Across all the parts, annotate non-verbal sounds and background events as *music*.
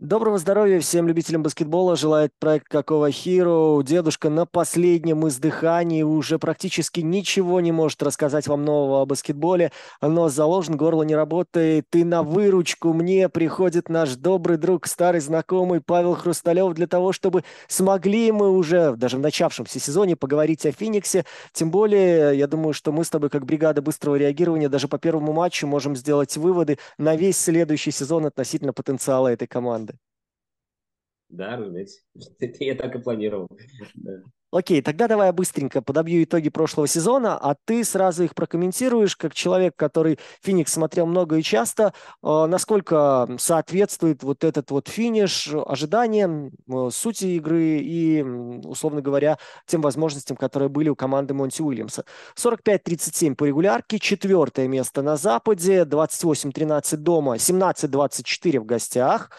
Доброго здоровья всем любителям баскетбола. Желает проект Какого Hero. Дедушка на последнем издыхании уже практически ничего не может рассказать вам нового о баскетболе. Но заложен, горло не работает. И на выручку мне приходит наш добрый друг, старый знакомый Павел Хрусталев для того, чтобы смогли мы уже, даже в начавшемся сезоне, поговорить о Фениксе. Тем более, я думаю, что мы с тобой, как бригада быстрого реагирования, даже по первому матчу можем сделать выводы на весь следующий сезон относительно потенциала этой команды. Да, разумеется. *laughs* Я так и планировал. Окей, тогда давай я быстренько подобью итоги прошлого сезона, а ты сразу их прокомментируешь, как человек, который Феникс смотрел много и часто, э, насколько соответствует вот этот вот финиш ожиданиям, э, сути игры и, условно говоря, тем возможностям, которые были у команды Монти Уильямса. 45-37 по регулярке, четвертое место на Западе, 28-13 дома, 17-24 в гостях.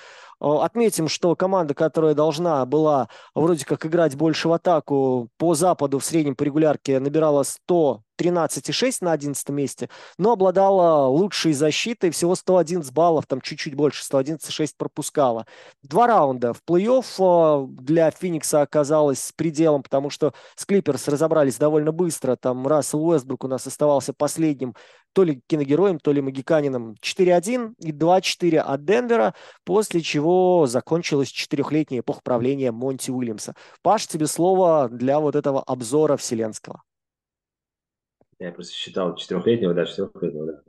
Э, отметим, что команда, которая должна была вроде как играть больше в атаку по западу в среднем по регулярке, набирала 100 13,6 на 11 месте, но обладала лучшей защитой, всего 111 баллов, там чуть-чуть больше, 111,6 пропускала. Два раунда в плей-офф э, для Феникса оказалось пределом, потому что с Клиперс разобрались довольно быстро, там Рассел Уэстбрук у нас оставался последним то ли киногероем, то ли магиканином 4-1 и 2-4 от Денвера, после чего закончилась четырехлетняя эпоха правления Монти Уильямса. Паш, тебе слово для вот этого обзора вселенского. Я просто считал четырехлетнего, да, четырехлетнего, да.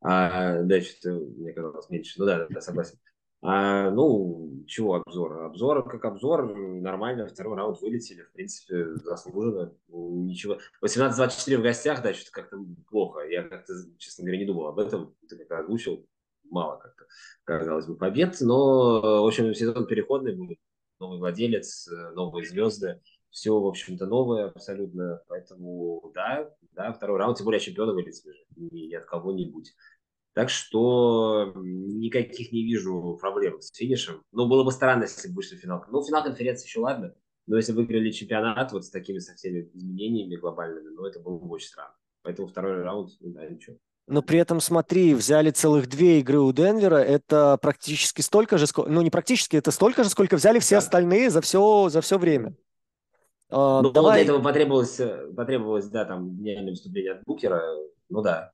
А дальше мне казалось меньше. Ну да, да, согласен. А, ну, чего обзор? Обзор как обзор, нормально, второй раунд вылетели, в принципе, заслуженно. Ничего. 18-24 в гостях, да, что-то как-то плохо. Я как-то, честно говоря, не думал об этом. Ты как озвучил, мало как-то, казалось бы, побед. Но, в общем, сезон переходный будет. Новый владелец, новые звезды все, в общем-то, новое абсолютно. Поэтому, да, да, второй раунд, тем более чемпиона вылетели же, ни от кого-нибудь. Так что никаких не вижу проблем с финишем. Ну, было бы странно, если бы вышли в финал. Ну, финал конференции еще ладно. Но если выиграли чемпионат вот с такими со всеми изменениями глобальными, ну, это было бы очень странно. Поэтому второй раунд, ну, да, ничего. Но при этом, смотри, взяли целых две игры у Денвера. Это практически столько же, ну не практически, это столько же, сколько взяли все да. остальные за все, за все время. Uh, ну, давай... для этого потребовалось, э, потребовалось, да, там, гениальное выступление от Букера. Ну да,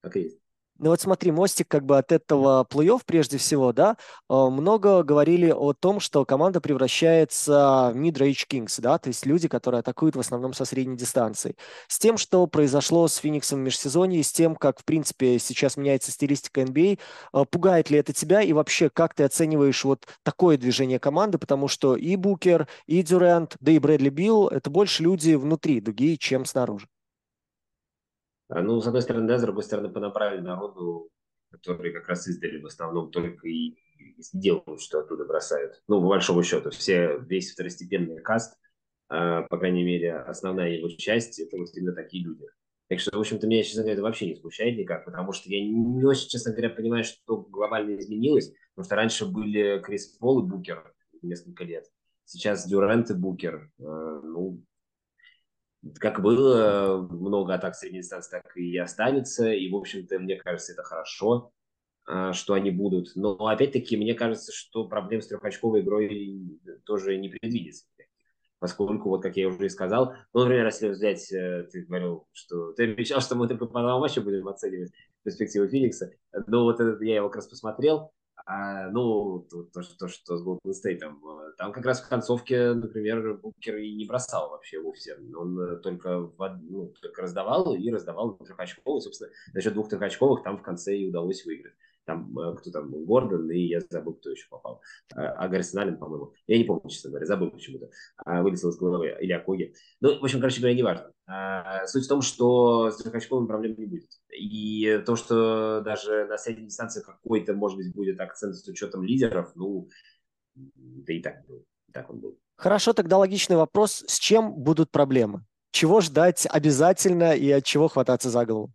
так и есть. Ну вот смотри, мостик как бы от этого плей-офф прежде всего, да, а, много говорили о том, что команда превращается в mid-range kings, да, то есть люди, которые атакуют в основном со средней дистанции. С тем, что произошло с Фениксом в межсезонье, с тем, как, в принципе, сейчас меняется стилистика NBA, а, пугает ли это тебя и вообще, как ты оцениваешь вот такое движение команды, потому что и Букер, и Дюрент, да и Брэдли Билл – это больше люди внутри дуги, чем снаружи. А, ну, с одной стороны, да, с другой стороны, понаправили народу, которые как раз издали в основном только и, делают, что оттуда бросают. Ну, по большому счету, все, весь второстепенный каст, э, по крайней мере, основная его часть, это вот именно такие люди. Так что, в общем-то, меня, честно говоря, это вообще не смущает никак, потому что я не очень, честно говоря, понимаю, что глобально изменилось, потому что раньше были Крис Пол и Букер несколько лет. Сейчас Дюрант и Букер. Э, ну, как было много атак средней дистанции, так и останется. И, в общем-то, мне кажется, это хорошо, а, что они будут. Но, опять-таки, мне кажется, что проблем с трехочковой игрой тоже не предвидится. Поскольку, вот как я уже и сказал, ну, например, если взять, э, ты говорил, что ты обещал, что мы только по одному матчу будем оценивать перспективы Феникса. Но вот этот я его как раз посмотрел. А, ну, то, то, то, что с Golden State, там, э, там как раз в концовке, например, Букер и не бросал вообще вовсе. Он э, только, в, ну, только раздавал и раздавал трехочковых. Собственно, за счет двух трехочковых там в конце и удалось выиграть там э, кто там, Гордон, и я забыл, кто еще попал. А, а Гаррисон Аллен, по-моему. Я не помню, честно говоря, забыл почему-то. А, вылетел из головы. Или Акоги. Ну, в общем, короче говоря, не важно. А, суть в том, что с трехочковым проблем не будет. И то, что даже на средней дистанции какой-то, может быть, будет акцент с учетом лидеров, ну, да и так так он был. Хорошо, тогда логичный вопрос. С чем будут проблемы? Чего ждать обязательно и от чего хвататься за голову?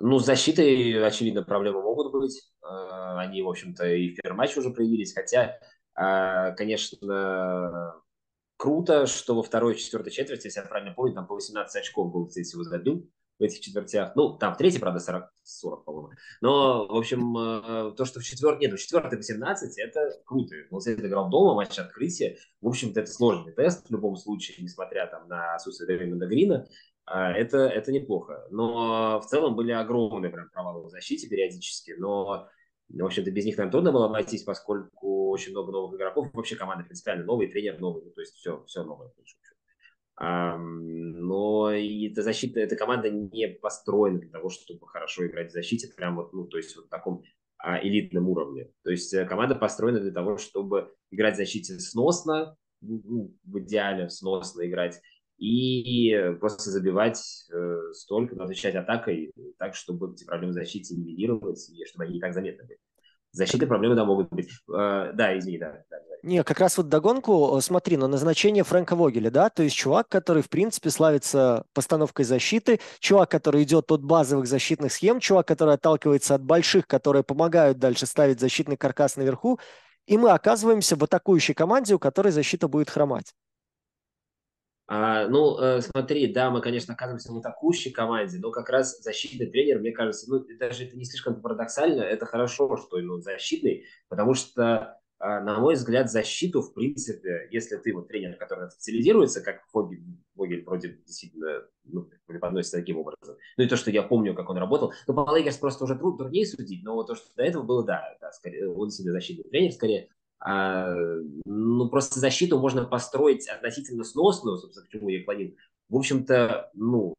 Ну, с защитой, очевидно, проблемы могут быть. А, они, в общем-то, и в первом матче уже проявились. Хотя, а, конечно, круто, что во второй и четвертой четверти, если я правильно помню, там по 18 очков был всего забил в этих четвертях. Ну, там в третьей, правда, 40, 40 по-моему. Но, в общем, э, то, что в четвертой, нет, в четвертой 18, это круто. Голсейт играл дома, матч открытия. В общем-то, это сложный тест в любом случае, несмотря там на отсутствие Дэвида Грина. А, это, это неплохо. Но в целом были огромные прям провалы в защите периодически. Но, в общем-то, без них, наверное, трудно было обойтись, поскольку очень много новых игроков. Вообще команда принципиально новый, тренер новый. Ну, то есть все, все новое. Но и эта защита, эта команда не построена для того, чтобы хорошо играть в защите, прям вот, ну, то есть вот в таком а, элитном уровне. То есть э, команда построена для того, чтобы играть в защите сносно, ну, в идеале сносно играть, и просто забивать э, столько, отвечать атакой так, чтобы эти проблемы в защите нивелировать, и чтобы они не так заметны были. Защиты проблемы, да, могут быть. Э, да, извини, да. да. Не, как раз вот догонку, э, смотри, на назначение Фрэнка Вогеля, да, то есть чувак, который, в принципе, славится постановкой защиты, чувак, который идет от базовых защитных схем, чувак, который отталкивается от больших, которые помогают дальше ставить защитный каркас наверху, и мы оказываемся в атакующей команде, у которой защита будет хромать. А, ну, э, смотри, да, мы, конечно, оказываемся в атакующей команде, но как раз защитный тренер, мне кажется, ну, даже это не слишком парадоксально, это хорошо, что ну, защитный, потому что а, на мой взгляд, защиту, в принципе, если ты вот тренер, который специализируется, как Вогель, Вогель вроде действительно ну, преподносится таким образом. Ну и то, что я помню, как он работал. Ну, по Лейкерс просто уже труд, труднее судить, но то, что до этого было, да, да скорее, он себе защитный тренер, скорее. А, ну, просто защиту можно построить относительно сносную, собственно, к чему я клонил. В общем-то, ну,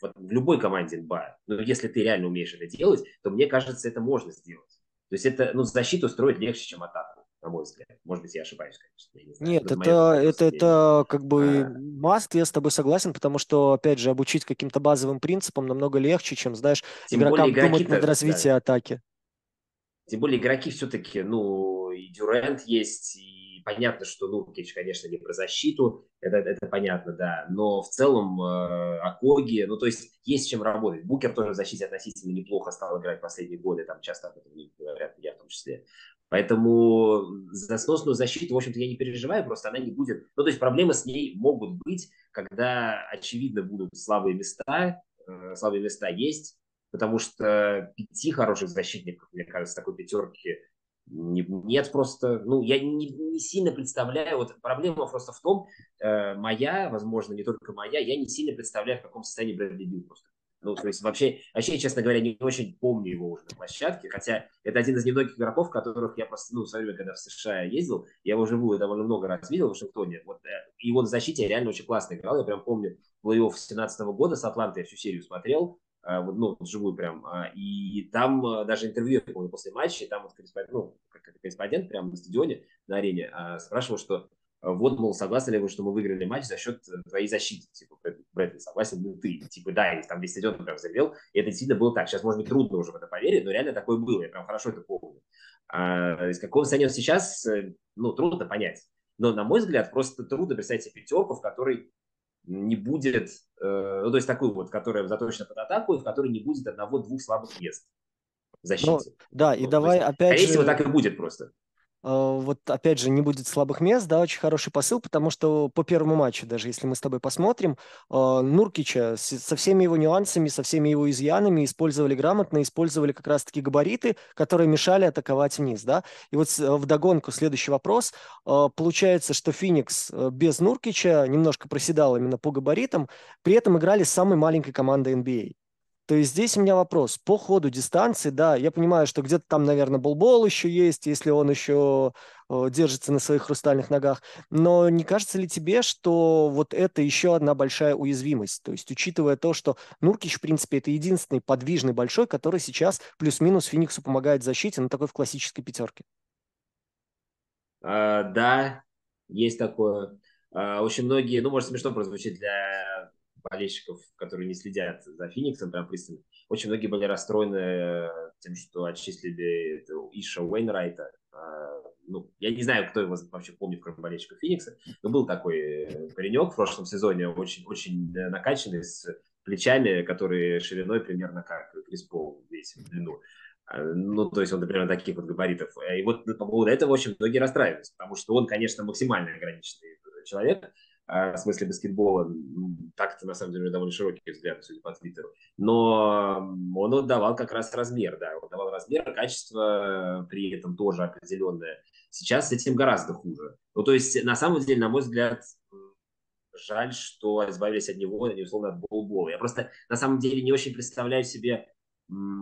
вот в любой команде НБА, но если ты реально умеешь это делать, то мне кажется, это можно сделать. То есть это, ну, защиту строить легче, чем атаку на мой взгляд. Может быть, я ошибаюсь, конечно. Я не знаю. Нет, это, это, это, это как бы а... маст, я с тобой согласен, потому что, опять же, обучить каким-то базовым принципам намного легче, чем, знаешь, Тем игрокам думать над развитием да. атаки. Тем более игроки все-таки, ну, и Дюрент есть, и понятно, что, ну, Кич, конечно, не про защиту, это, это понятно, да, но в целом э, Акоги, ну, то есть есть чем работать. Букер тоже в защите относительно неплохо стал играть последние годы, там часто об этом говорят, я в том числе. Поэтому за сносную защиту, в общем-то, я не переживаю, просто она не будет. Ну, то есть проблемы с ней могут быть, когда, очевидно, будут слабые места, э, слабые места есть, потому что пяти хороших защитников, мне кажется, такой пятерки не, нет просто, ну, я не, не сильно представляю, вот проблема просто в том, э, моя, возможно, не только моя, я не сильно представляю, в каком состоянии Брэдли Билл просто. Ну, то есть вообще, вообще, честно говоря, не очень помню его уже на площадке, хотя это один из немногих игроков, которых я просто, ну, в свое время, когда в США ездил, я его живую довольно много раз видел в Вашингтоне, вот, э, и вот в защите реально очень классно играл, я прям помню плей-офф 17 года с Атлантой, я всю серию смотрел, э, ну, живую прям, а, и там э, даже интервью, я помню, после матча, там вот корреспондент, ну, как корреспондент прямо на стадионе, на арене, а, спрашивал, что вот, мол, согласны ли вы, что мы выиграли матч за счет э, твоей защиты? Типа, Брэдли, согласен ли ты? Типа, да, и там весь стадион прям заревел. И это действительно было так. Сейчас, может быть, трудно уже в это поверить, но реально такое было. Я прям хорошо это помню. А, из какого состояния сейчас, э, ну, трудно понять. Но, на мой взгляд, просто трудно представить себе пятерку, в которой не будет, э, ну, то есть такую вот, которая заточена под атаку, и в которой не будет одного-двух слабых мест в защите. Ну, да, и ну, давай есть, опять скорее же... всего, так и будет просто. А, вот опять же не будет слабых мест, да, очень хороший посыл, потому что по первому матчу, даже если мы с тобой посмотрим, а, Нуркича со всеми его нюансами, со всеми его изъянами использовали грамотно, использовали как раз-таки габариты, которые мешали атаковать вниз, да. И вот в догонку следующий вопрос. А, получается, что Феникс э, без Нуркича немножко проседал именно по габаритам, при этом играли с самой маленькой командой NBA. То есть здесь у меня вопрос. По ходу дистанции, да, я понимаю, что где-то там, наверное, болбол еще есть, если он еще э, держится на своих хрустальных ногах. Но не кажется ли тебе, что вот это еще одна большая уязвимость? То есть учитывая то, что Нуркич, в принципе, это единственный подвижный большой, который сейчас плюс-минус Фениксу помогает в защите, но такой в классической пятерке. А, да, есть такое. А, очень многие, ну, может, смешно прозвучит для болельщиков, которые не следят за Фениксом прям пристально, очень многие были расстроены э, тем, что отчислили Иша Уэйнрайта. А, ну, я не знаю, кто его вообще помнит, кроме болельщиков Феникса, но был такой э, паренек в прошлом сезоне, очень, очень накачанный, с плечами, которые шириной примерно как Крис Пол весь в длину. А, ну, то есть он примерно таких вот габаритов. И вот по поводу этого очень многие расстраиваются, потому что он, конечно, максимально ограниченный человек, в смысле баскетбола. Так это, на самом деле, довольно широкий взгляд, судя по Твиттеру. Но он отдавал как раз размер, да, он давал размер, качество при этом тоже определенное. Сейчас с этим гораздо хуже. Ну, то есть, на самом деле, на мой взгляд, жаль, что избавились от него, условно, от Болбола. Я просто, на самом деле, не очень представляю себе,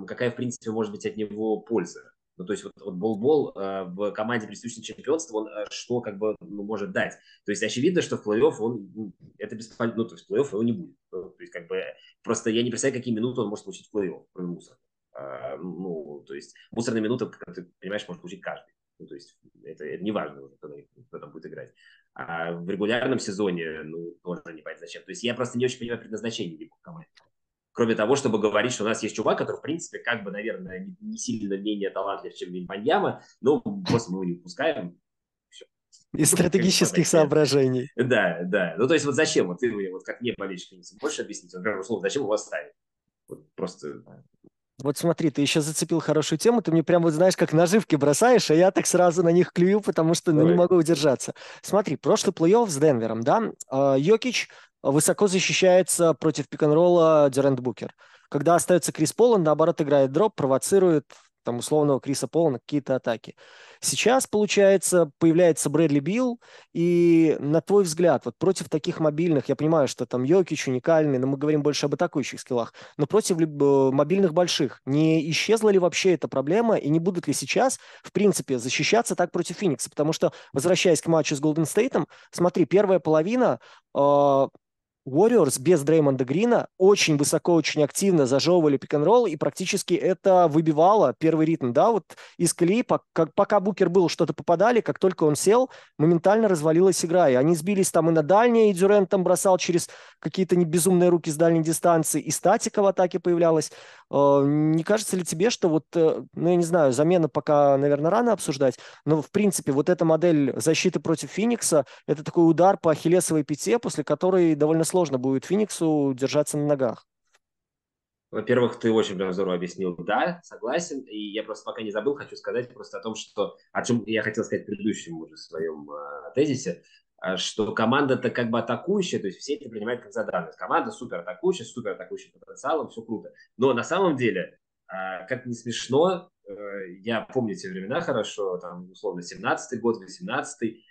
какая, в принципе, может быть от него польза. Ну, то есть вот, вот Болбол э, в команде присущем чемпионству, он э, что как бы ну, может дать? То есть очевидно, что в плей-офф он, ну, это бесполезно, ну, то есть плей-офф его не будет. Ну, то есть как бы просто я не представляю, какие минуты он может получить в плей-офф, кроме мусора. А, ну, то есть мусорные минуты, как ты понимаешь, может получить каждый. Ну, то есть это, это не важно, кто, кто там будет играть. А в регулярном сезоне, ну, тоже не понятно зачем. То есть я просто не очень понимаю предназначение его команды кроме того, чтобы говорить, что у нас есть чувак, который, в принципе, как бы, наверное, не сильно менее талантлив, чем Вильманьяма, но просто мы его не выпускаем. Все. Из стратегических соображений. Да, да. Ну, то есть, вот зачем? Вот ты, вот как мне болельщик, больше объяснить? Например, условно, зачем его оставить? Вот просто вот смотри, ты еще зацепил хорошую тему, ты мне прям вот знаешь, как наживки бросаешь, а я так сразу на них клюю, потому что ну, не могу удержаться. Смотри, прошлый плей-офф с Денвером, да, а, Йокич высоко защищается против пик-н-ролла Дюрент Букер. Когда остается Крис Пол, он наоборот играет дроп, провоцирует там условного Криса Пола на какие-то атаки. Сейчас, получается, появляется Брэдли Билл, и на твой взгляд, вот против таких мобильных, я понимаю, что там Йокич уникальный, но мы говорим больше об атакующих скиллах, но против э, мобильных больших, не исчезла ли вообще эта проблема, и не будут ли сейчас, в принципе, защищаться так против Феникса? Потому что, возвращаясь к матчу с Голден Стейтом, смотри, первая половина э, Warriors без Дреймонда Грина очень высоко, очень активно зажевывали пик-н-ролл, и практически это выбивало первый ритм, да, вот из колеи, пока, пока Букер был, что-то попадали, как только он сел, моментально развалилась игра, и они сбились там и на дальние, и Дюрент там бросал через какие-то безумные руки с дальней дистанции, и статика в атаке появлялась. Э, не кажется ли тебе, что вот, э, ну, я не знаю, замена пока, наверное, рано обсуждать, но, в принципе, вот эта модель защиты против Феникса, это такой удар по ахиллесовой пяте, после которой довольно сложно сложно будет Фениксу держаться на ногах. Во-первых, ты очень прям здорово объяснил. Да, согласен. И я просто пока не забыл, хочу сказать просто о том, что о чем я хотел сказать в предыдущем уже своем э, тезисе, а, что команда-то как бы атакующая, то есть все это принимают как за. Команда супер атакующая, супер атакующим потенциалом, все круто. Но на самом деле, э, как не смешно, э, я помню те времена хорошо, там условно 17-й год, 18-й,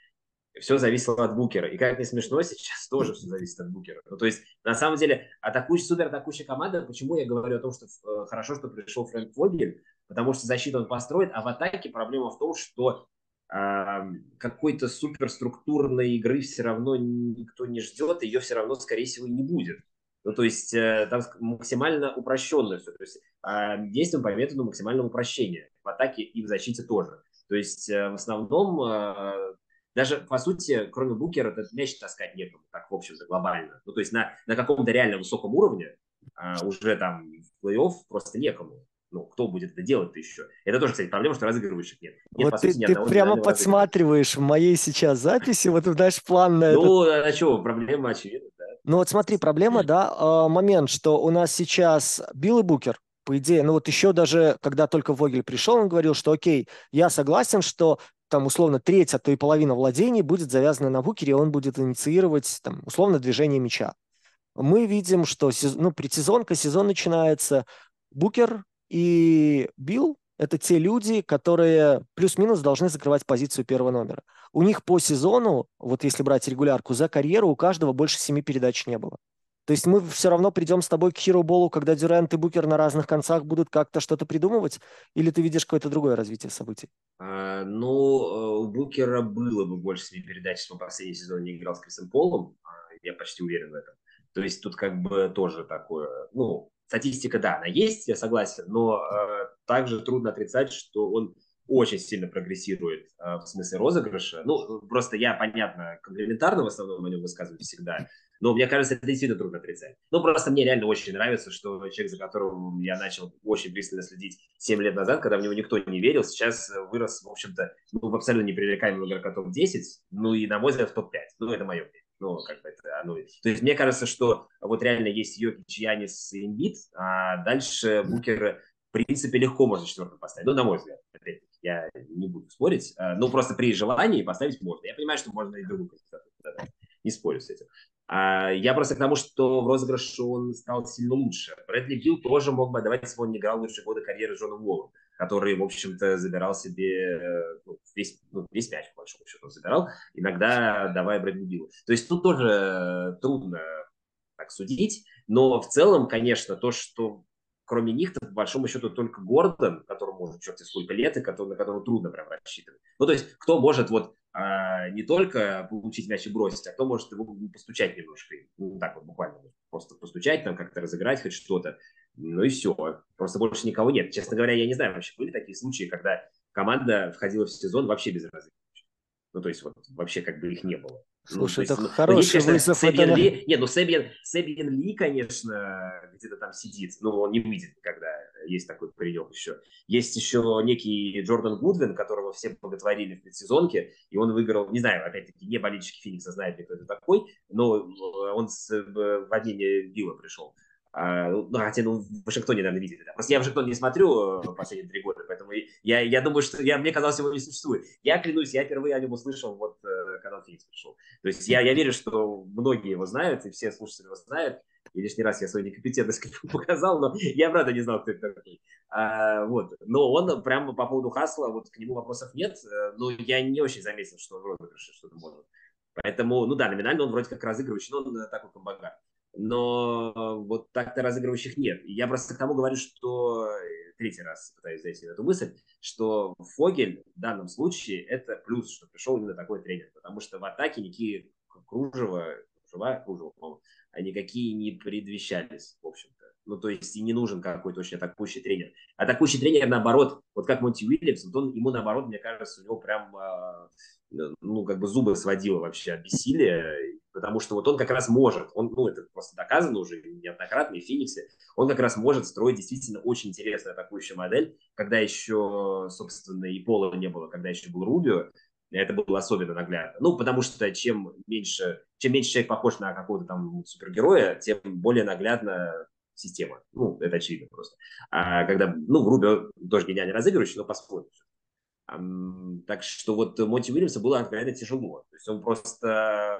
все зависело от букера. И как не смешно, сейчас тоже все зависит от букера. Ну, то есть, на самом деле, атакующая, супер атакующая команда, почему я говорю о том, что э, хорошо, что пришел Фрэнк Фогель, потому что защиту он построит, а в атаке проблема в том, что э, какой-то суперструктурной игры все равно никто не ждет, ее все равно, скорее всего, не будет. Ну, то есть, э, там максимально упрощенно все. То есть, э, действуем по методу максимального упрощения. В атаке и в защите тоже. То есть, э, в основном э, даже, по сути, кроме Букера, этот мяч таскать некому, так, в общем-то, глобально. Ну, то есть на, на каком-то реально высоком уровне а, уже там в плей-офф просто некому. Ну, кто будет это делать-то еще? Это тоже, кстати, проблема, что разыгрывающих нет. нет вот ты, сути, ты прямо подсматриваешь в моей сейчас записи, вот знаешь, план на Ну, а что, проблема очевидна, да. Ну, вот смотри, проблема, да, а, момент, что у нас сейчас Билл и Букер, по идее, ну вот еще даже, когда только Вогель пришел, он говорил, что окей, я согласен, что там, условно, треть, а то и половина владений будет завязана на букере, и он будет инициировать, там, условно, движение мяча. Мы видим, что ну, предсезонка, сезон начинается, Букер и Билл – это те люди, которые плюс-минус должны закрывать позицию первого номера. У них по сезону, вот если брать регулярку, за карьеру у каждого больше семи передач не было. То есть мы все равно придем с тобой к Хиро Болу, когда Дюрант и Букер на разных концах будут как-то что-то придумывать? Или ты видишь какое-то другое развитие событий? А, ну, э, у Букера было бы больше семи передач, если он последний сезон не играл с Крисом Полом. А, я почти уверен в этом. То есть тут как бы тоже такое... Ну, статистика, да, она есть, я согласен, но э, также трудно отрицать, что он очень сильно прогрессирует э, в смысле розыгрыша. Ну, просто я, понятно, комплементарно в основном о нем высказываю всегда, но мне кажется, это действительно трудно отрицать. Ну, просто мне реально очень нравится, что человек, за которым я начал очень пристально следить 7 лет назад, когда в него никто не верил, сейчас вырос, в общем-то, ну, в абсолютно непривлекаемый игрока топ-10, ну, и, на мой взгляд, в топ-5. Ну, это мое мнение. Ну, как бы это, ну, то есть мне кажется, что вот реально есть Йокич, Янис Эмбит, а дальше Букер, в принципе, легко можно четвертым поставить. Ну, на мой взгляд, опять я не буду спорить. А, ну, просто при желании поставить можно. Я понимаю, что можно и другую не спорю с этим. А я просто к тому, что в розыгрыше он стал сильно лучше. Брэдли Билл тоже мог бы отдавать, если он не играл лучшие годы карьеры Джона Уоллом, который, в общем-то, забирал себе ну, весь, ну, весь мяч, по большому счету, забирал, иногда давая Брэдли Биллу. То есть тут тоже трудно так судить, но в целом, конечно, то, что кроме них, по большому счету, только Гордон, которому уже черти сколько лет, и который, на которого трудно прям рассчитывать. Ну, то есть, кто может вот а, не только получить мяч и бросить, а кто может его постучать немножко, ну, так вот буквально, просто постучать, там как-то разыграть хоть что-то, ну и все. Просто больше никого нет. Честно говоря, я не знаю, вообще были такие случаи, когда команда входила в сезон вообще без разыгрыша. Ну, то есть, вот вообще как бы их не было. Ну, Слушай, ну, это есть, хороший ну, есть, конечно, вызов. Это... Ли, не, ну Сэбиан, Сэбиан Ли, конечно, где-то там сидит, но он не выйдет никогда. Есть такой паренек еще. Есть еще некий Джордан Гудвин, которого все боготворили в предсезонке, и он выиграл, не знаю, опять-таки, не болельщики Феникса знают, кто это такой, но он с, в Вадине Билла пришел. А, ну, хотя, ну, в Вашингтоне, наверное, видели. Да. Просто я Вашингтон не смотрю э, последние три года, поэтому я, я думаю, что я, мне казалось, его не существует. Я клянусь, я впервые о нем услышал, вот, э, когда Феникс пришел. То есть я, я верю, что многие его знают, и все слушатели его знают. И лишний раз я свою некомпетентность *laughs* показал, но я, правда, не знал, кто это такой. А, вот. Но он прямо по поводу Хасла, вот к нему вопросов нет, э, но я не очень заметил, что он в розыгрыше что-то может. Поэтому, ну да, номинально он вроде как разыгрывающий, но он такой комбагар но вот так-то разыгрывающих нет. Я просто к тому говорю, что э, третий раз пытаюсь зайти на эту мысль, что Фогель в данном случае это плюс, что пришел именно такой тренер, потому что в атаке никакие Кружева, Кружева, Кружева, по-моему, никакие не предвещались, в общем-то. Ну, то есть и не нужен какой-то очень атакующий тренер. Атакующий тренер, наоборот, вот как Монти Уильямс, вот он, ему, наоборот, мне кажется, у него прям, а, ну, как бы зубы сводило вообще от бессилия, потому что вот он как раз может, он, ну, это просто доказано уже неоднократно и в Фениксе, он как раз может строить действительно очень интересную атакующую модель, когда еще, собственно, и Пола не было, когда еще был Рубио, это было особенно наглядно. Ну, потому что чем меньше, чем меньше человек похож на какого-то там супергероя, тем более наглядно система. Ну, это очевидно просто. А когда, ну, Рубио тоже гениальный разыгрывающий, но посмотрим. Так что вот Монти Уильямса было откровенно тяжело. То есть он просто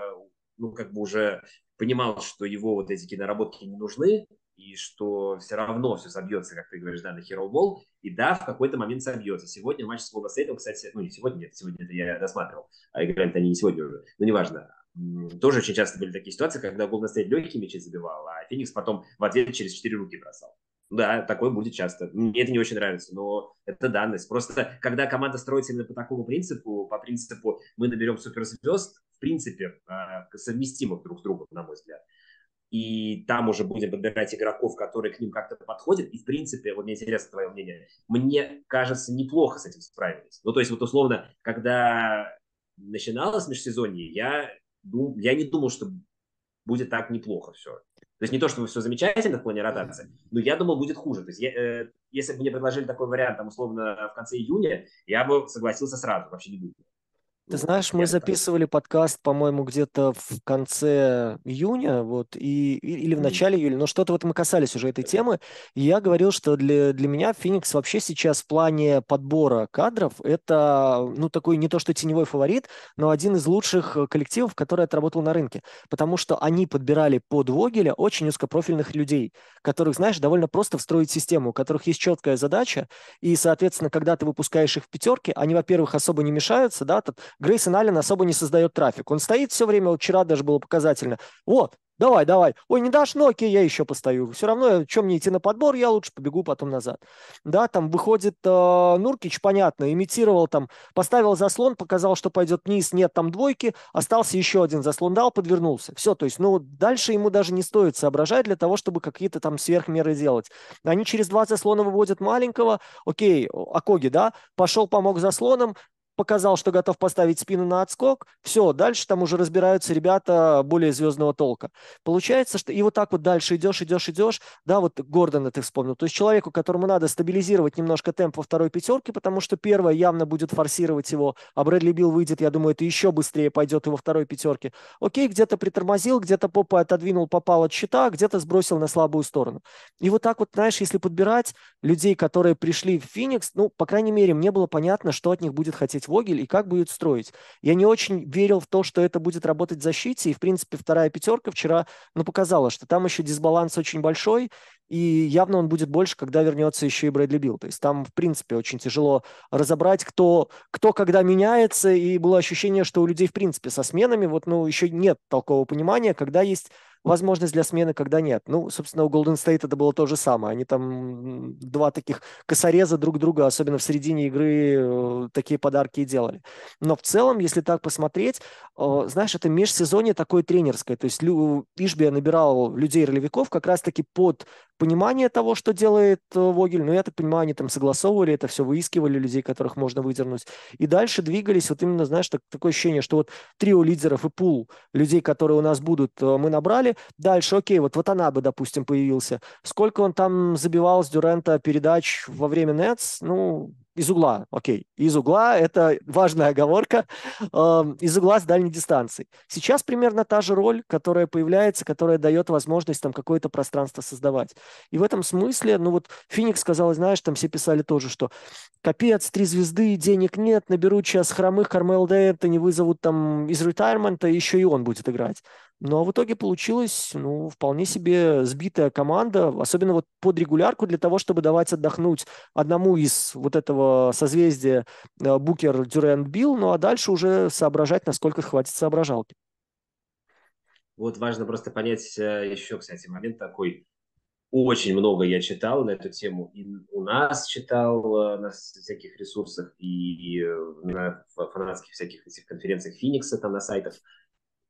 ну, как бы уже понимал, что его вот эти киноработки не нужны, и что все равно все собьется, как ты говоришь, да, на Hero Ball, и да, в какой-то момент собьется. Сегодня матч с Golden кстати, ну не сегодня, нет, сегодня это я досматривал, а играли они не сегодня уже, но неважно. Тоже очень часто были такие ситуации, когда Golden State легкие мячи забивал, а Феникс потом в ответ через четыре руки бросал. Да, такое будет часто. Мне это не очень нравится, но это данность. Просто когда команда строится именно по такому принципу, по принципу мы наберем суперзвезд, в принципе, а, совместимых друг с другом, на мой взгляд. И там уже будем подбирать игроков, которые к ним как-то подходят. И, в принципе, вот мне интересно твое мнение. Мне кажется, неплохо с этим справились. Ну, то есть, вот условно, когда начиналось межсезонье, я, дум, я не думал, что будет так неплохо все. То есть не то, чтобы все замечательно в плане ротации, но я думал, будет хуже. То есть я, э, если бы мне предложили такой вариант, там, условно, в конце июня, я бы согласился сразу, вообще не думал. Ты знаешь, мы записывали подкаст, по-моему, где-то в конце июня, вот, и, или в начале июля, но что-то вот мы касались уже этой темы, и я говорил, что для, для меня Феникс вообще сейчас в плане подбора кадров это, ну, такой не то что теневой фаворит, но один из лучших э, коллективов, который отработал на рынке, потому что они подбирали под Вогеля очень узкопрофильных людей, которых, знаешь, довольно просто встроить систему, у которых есть четкая задача, и, соответственно, когда ты выпускаешь их в пятерке, они, во-первых, особо не мешаются, да, Грейсон Аллен особо не создает трафик. Он стоит все время, вот вчера даже было показательно. Вот, давай, давай. Ой, не дашь, ну окей, я еще постою. Все равно, чем мне идти на подбор, я лучше побегу потом назад. Да, там выходит э, Нуркич, понятно, имитировал там, поставил заслон, показал, что пойдет вниз, нет там двойки, остался еще один заслон, дал, подвернулся. Все, то есть, ну, дальше ему даже не стоит соображать для того, чтобы какие-то там сверхмеры делать. Они через два заслона выводят маленького, окей, Акоги, да, пошел, помог заслоном, показал, что готов поставить спину на отскок, все, дальше там уже разбираются ребята более звездного толка. Получается, что и вот так вот дальше идешь, идешь, идешь, да, вот Гордона ты вспомнил, то есть человеку, которому надо стабилизировать немножко темп во второй пятерке, потому что первая явно будет форсировать его, а Брэдли Билл выйдет, я думаю, это еще быстрее пойдет его второй пятерке. Окей, где-то притормозил, где-то попа отодвинул, попал от щита, где-то сбросил на слабую сторону. И вот так вот, знаешь, если подбирать людей, которые пришли в Феникс, ну, по крайней мере, мне было понятно, что от них будет хотеть строить Вогель и как будет строить. Я не очень верил в то, что это будет работать в защите, и, в принципе, вторая пятерка вчера ну, показала, что там еще дисбаланс очень большой, и явно он будет больше, когда вернется еще и Брэдли Билл. То есть там, в принципе, очень тяжело разобрать, кто, кто когда меняется, и было ощущение, что у людей, в принципе, со сменами вот, ну, еще нет толкового понимания, когда есть возможность для смены, когда нет. Ну, собственно, у Golden State это было то же самое. Они там два таких косореза друг друга, особенно в середине игры, э, такие подарки и делали. Но в целом, если так посмотреть, э, знаешь, это межсезонье такое тренерское. То есть Ишбия набирал людей-ролевиков как раз-таки под понимание того, что делает э, Вогель. Ну, я так понимаю, они там согласовывали это все, выискивали людей, которых можно выдернуть. И дальше двигались. Вот именно, знаешь, так, такое ощущение, что вот трио лидеров и пул людей, которые у нас будут, мы набрали. Дальше, окей, вот, вот она бы, допустим, появился. Сколько он там забивал с Дюрента передач во время Нетс? Ну, из угла, окей. Из угла – это важная оговорка. Из угла с дальней дистанции. Сейчас примерно та же роль, которая появляется, которая дает возможность там какое-то пространство создавать. И в этом смысле, ну вот Феникс сказал, знаешь, там все писали тоже, что капец, три звезды, денег нет, наберут сейчас хромых Кармел Дейрта, не вызовут там из ретайрмента, еще и он будет играть. Но в итоге получилась, ну, вполне себе сбитая команда, особенно вот под регулярку для того, чтобы давать отдохнуть одному из вот этого созвездия э, Букер, Дюрент, Билл, ну а дальше уже соображать, насколько хватит соображалки. Вот важно просто понять э, еще, кстати, момент такой. Очень много я читал на эту тему. И у нас читал э, на всяких ресурсах, и на фанатских всяких этих конференциях Феникса там на сайтах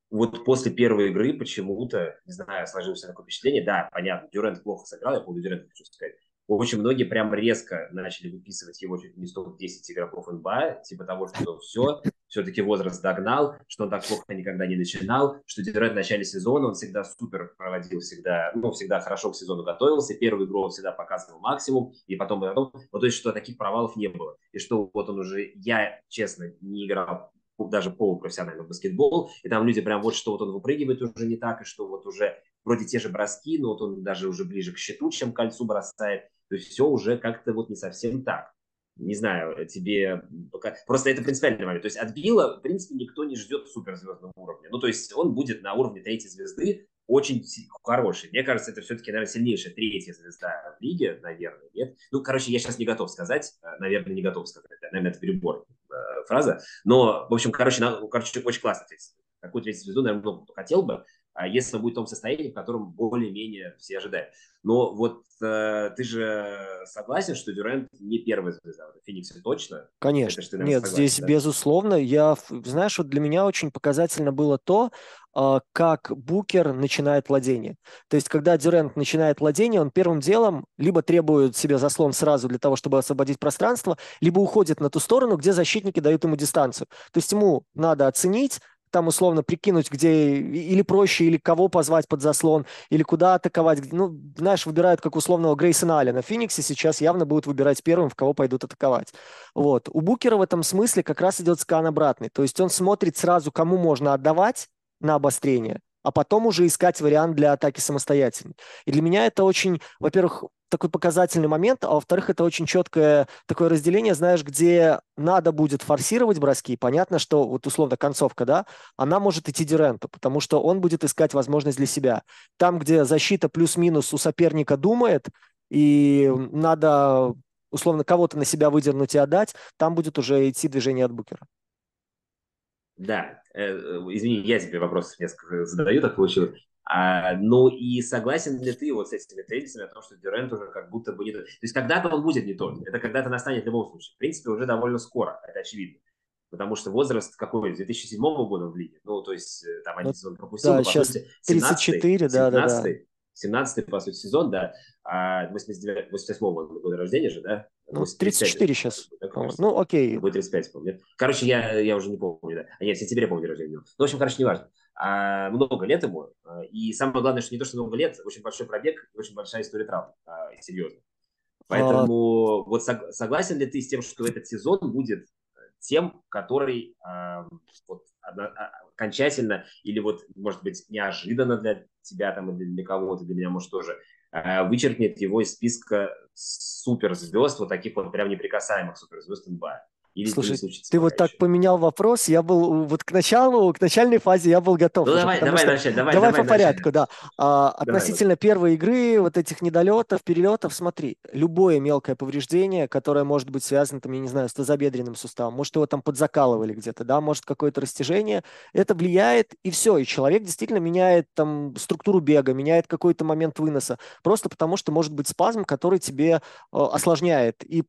вот после первой игры почему-то, не знаю, сложилось такое впечатление, да, понятно, Дюрент плохо сыграл, я по поводу Дюрента хочу сказать, очень многие прям резко начали выписывать его чуть не 110 игроков НБА, типа того, что все, все-таки возраст догнал, что он так плохо никогда не начинал, что Дюрент в начале сезона, он всегда супер проводил, всегда, ну, всегда хорошо к сезону готовился, первую игру он всегда показывал максимум, и потом, потом, вот, то есть, что таких провалов не было, и что вот он уже, я, честно, не играл даже полупрофессиональный баскетбол, и там люди прям вот что вот он выпрыгивает уже не так, и что вот уже вроде те же броски, но вот он даже уже ближе к щиту, чем к кольцу бросает, то есть все уже как-то вот не совсем так. Не знаю, тебе пока... Просто это принципиальный момент. То есть от Билла, в принципе, никто не ждет суперзвездного уровня. Ну, то есть он будет на уровне третьей звезды, очень хороший. Мне кажется, это все-таки, наверное, сильнейшая третья звезда в лиге, наверное, нет. Ну, короче, я сейчас не готов сказать, э, наверное, не готов сказать, наверное, это перебор э, фраза, но, в общем, короче, на, короче очень классно. Такую третью звезду, наверное, много хотел бы, если он будет в том состоянии, в котором более-менее все ожидают. Но вот э, ты же согласен, что Дюрент не первая звезда Фениксе точно? Конечно. Это, наверное, Нет, согласен, здесь да? безусловно. Я, знаешь, вот для меня очень показательно было то, э, как Букер начинает владение. То есть, когда Дюрент начинает владение, он первым делом либо требует себе заслон сразу для того, чтобы освободить пространство, либо уходит на ту сторону, где защитники дают ему дистанцию. То есть ему надо оценить, там условно прикинуть, где или проще, или кого позвать под заслон, или куда атаковать. Ну, знаешь, выбирают как условного Грейсона Аллена. Фениксе сейчас явно будут выбирать первым, в кого пойдут атаковать. Вот. У Букера в этом смысле как раз идет скан обратный. То есть он смотрит сразу, кому можно отдавать на обострение, а потом уже искать вариант для атаки самостоятельно. И для меня это очень, во-первых, такой показательный момент, а во-вторых, это очень четкое такое разделение, знаешь, где надо будет форсировать броски. Понятно, что вот условно концовка, да, она может идти Дюренту, потому что он будет искать возможность для себя. Там, где защита плюс-минус у соперника думает, и надо условно кого-то на себя выдернуть и отдать, там будет уже идти движение от Букера. Да, извини, я тебе вопрос несколько задаю, так получилось. А, ну и согласен ли ты вот с этими тезисами о том, что Дюрент уже как будто бы не тот? То есть когда-то он будет не тот, это когда-то настанет в любом случае. В принципе, уже довольно скоро, это очевидно. Потому что возраст какой? 2007 года в лиге. Ну, то есть э, там один сезон пропустил. Да, сейчас сути, 34, да, да, да. 17 по сути, сезон, да. А 89, 88 года рождения же, да? Ну, 34 сейчас. Ну, окей. Будет 35, помню. Короче, я, я уже не помню, да. А нет, в сентябре, помню, рождения. Ну, в общем, короче, неважно а, много лет ему. А, и самое главное, что не то, что много лет, очень большой пробег и очень большая история травм. А, серьезно. Поэтому а... вот согласен ли ты с тем, что этот сезон будет тем, который а, вот, окончательно или вот, может быть, неожиданно для тебя там или для кого-то, для меня, может, тоже, вычеркнет его из списка суперзвезд, вот таких вот прям неприкасаемых суперзвезд НБА. Или Слушай, ты вот так поменял вопрос, я был вот к началу, к начальной фазе я был готов. Ну уже, давай, давай что... начать, давай, давай, давай по порядку, да. А, относительно давай. первой игры, вот этих недолетов, перелетов, смотри, любое мелкое повреждение, которое может быть связано, там, я не знаю, с тазобедренным суставом, может его там подзакалывали где-то, да, может какое-то растяжение, это влияет, и все, и человек действительно меняет там структуру бега, меняет какой-то момент выноса, просто потому что может быть спазм, который тебе э, осложняет и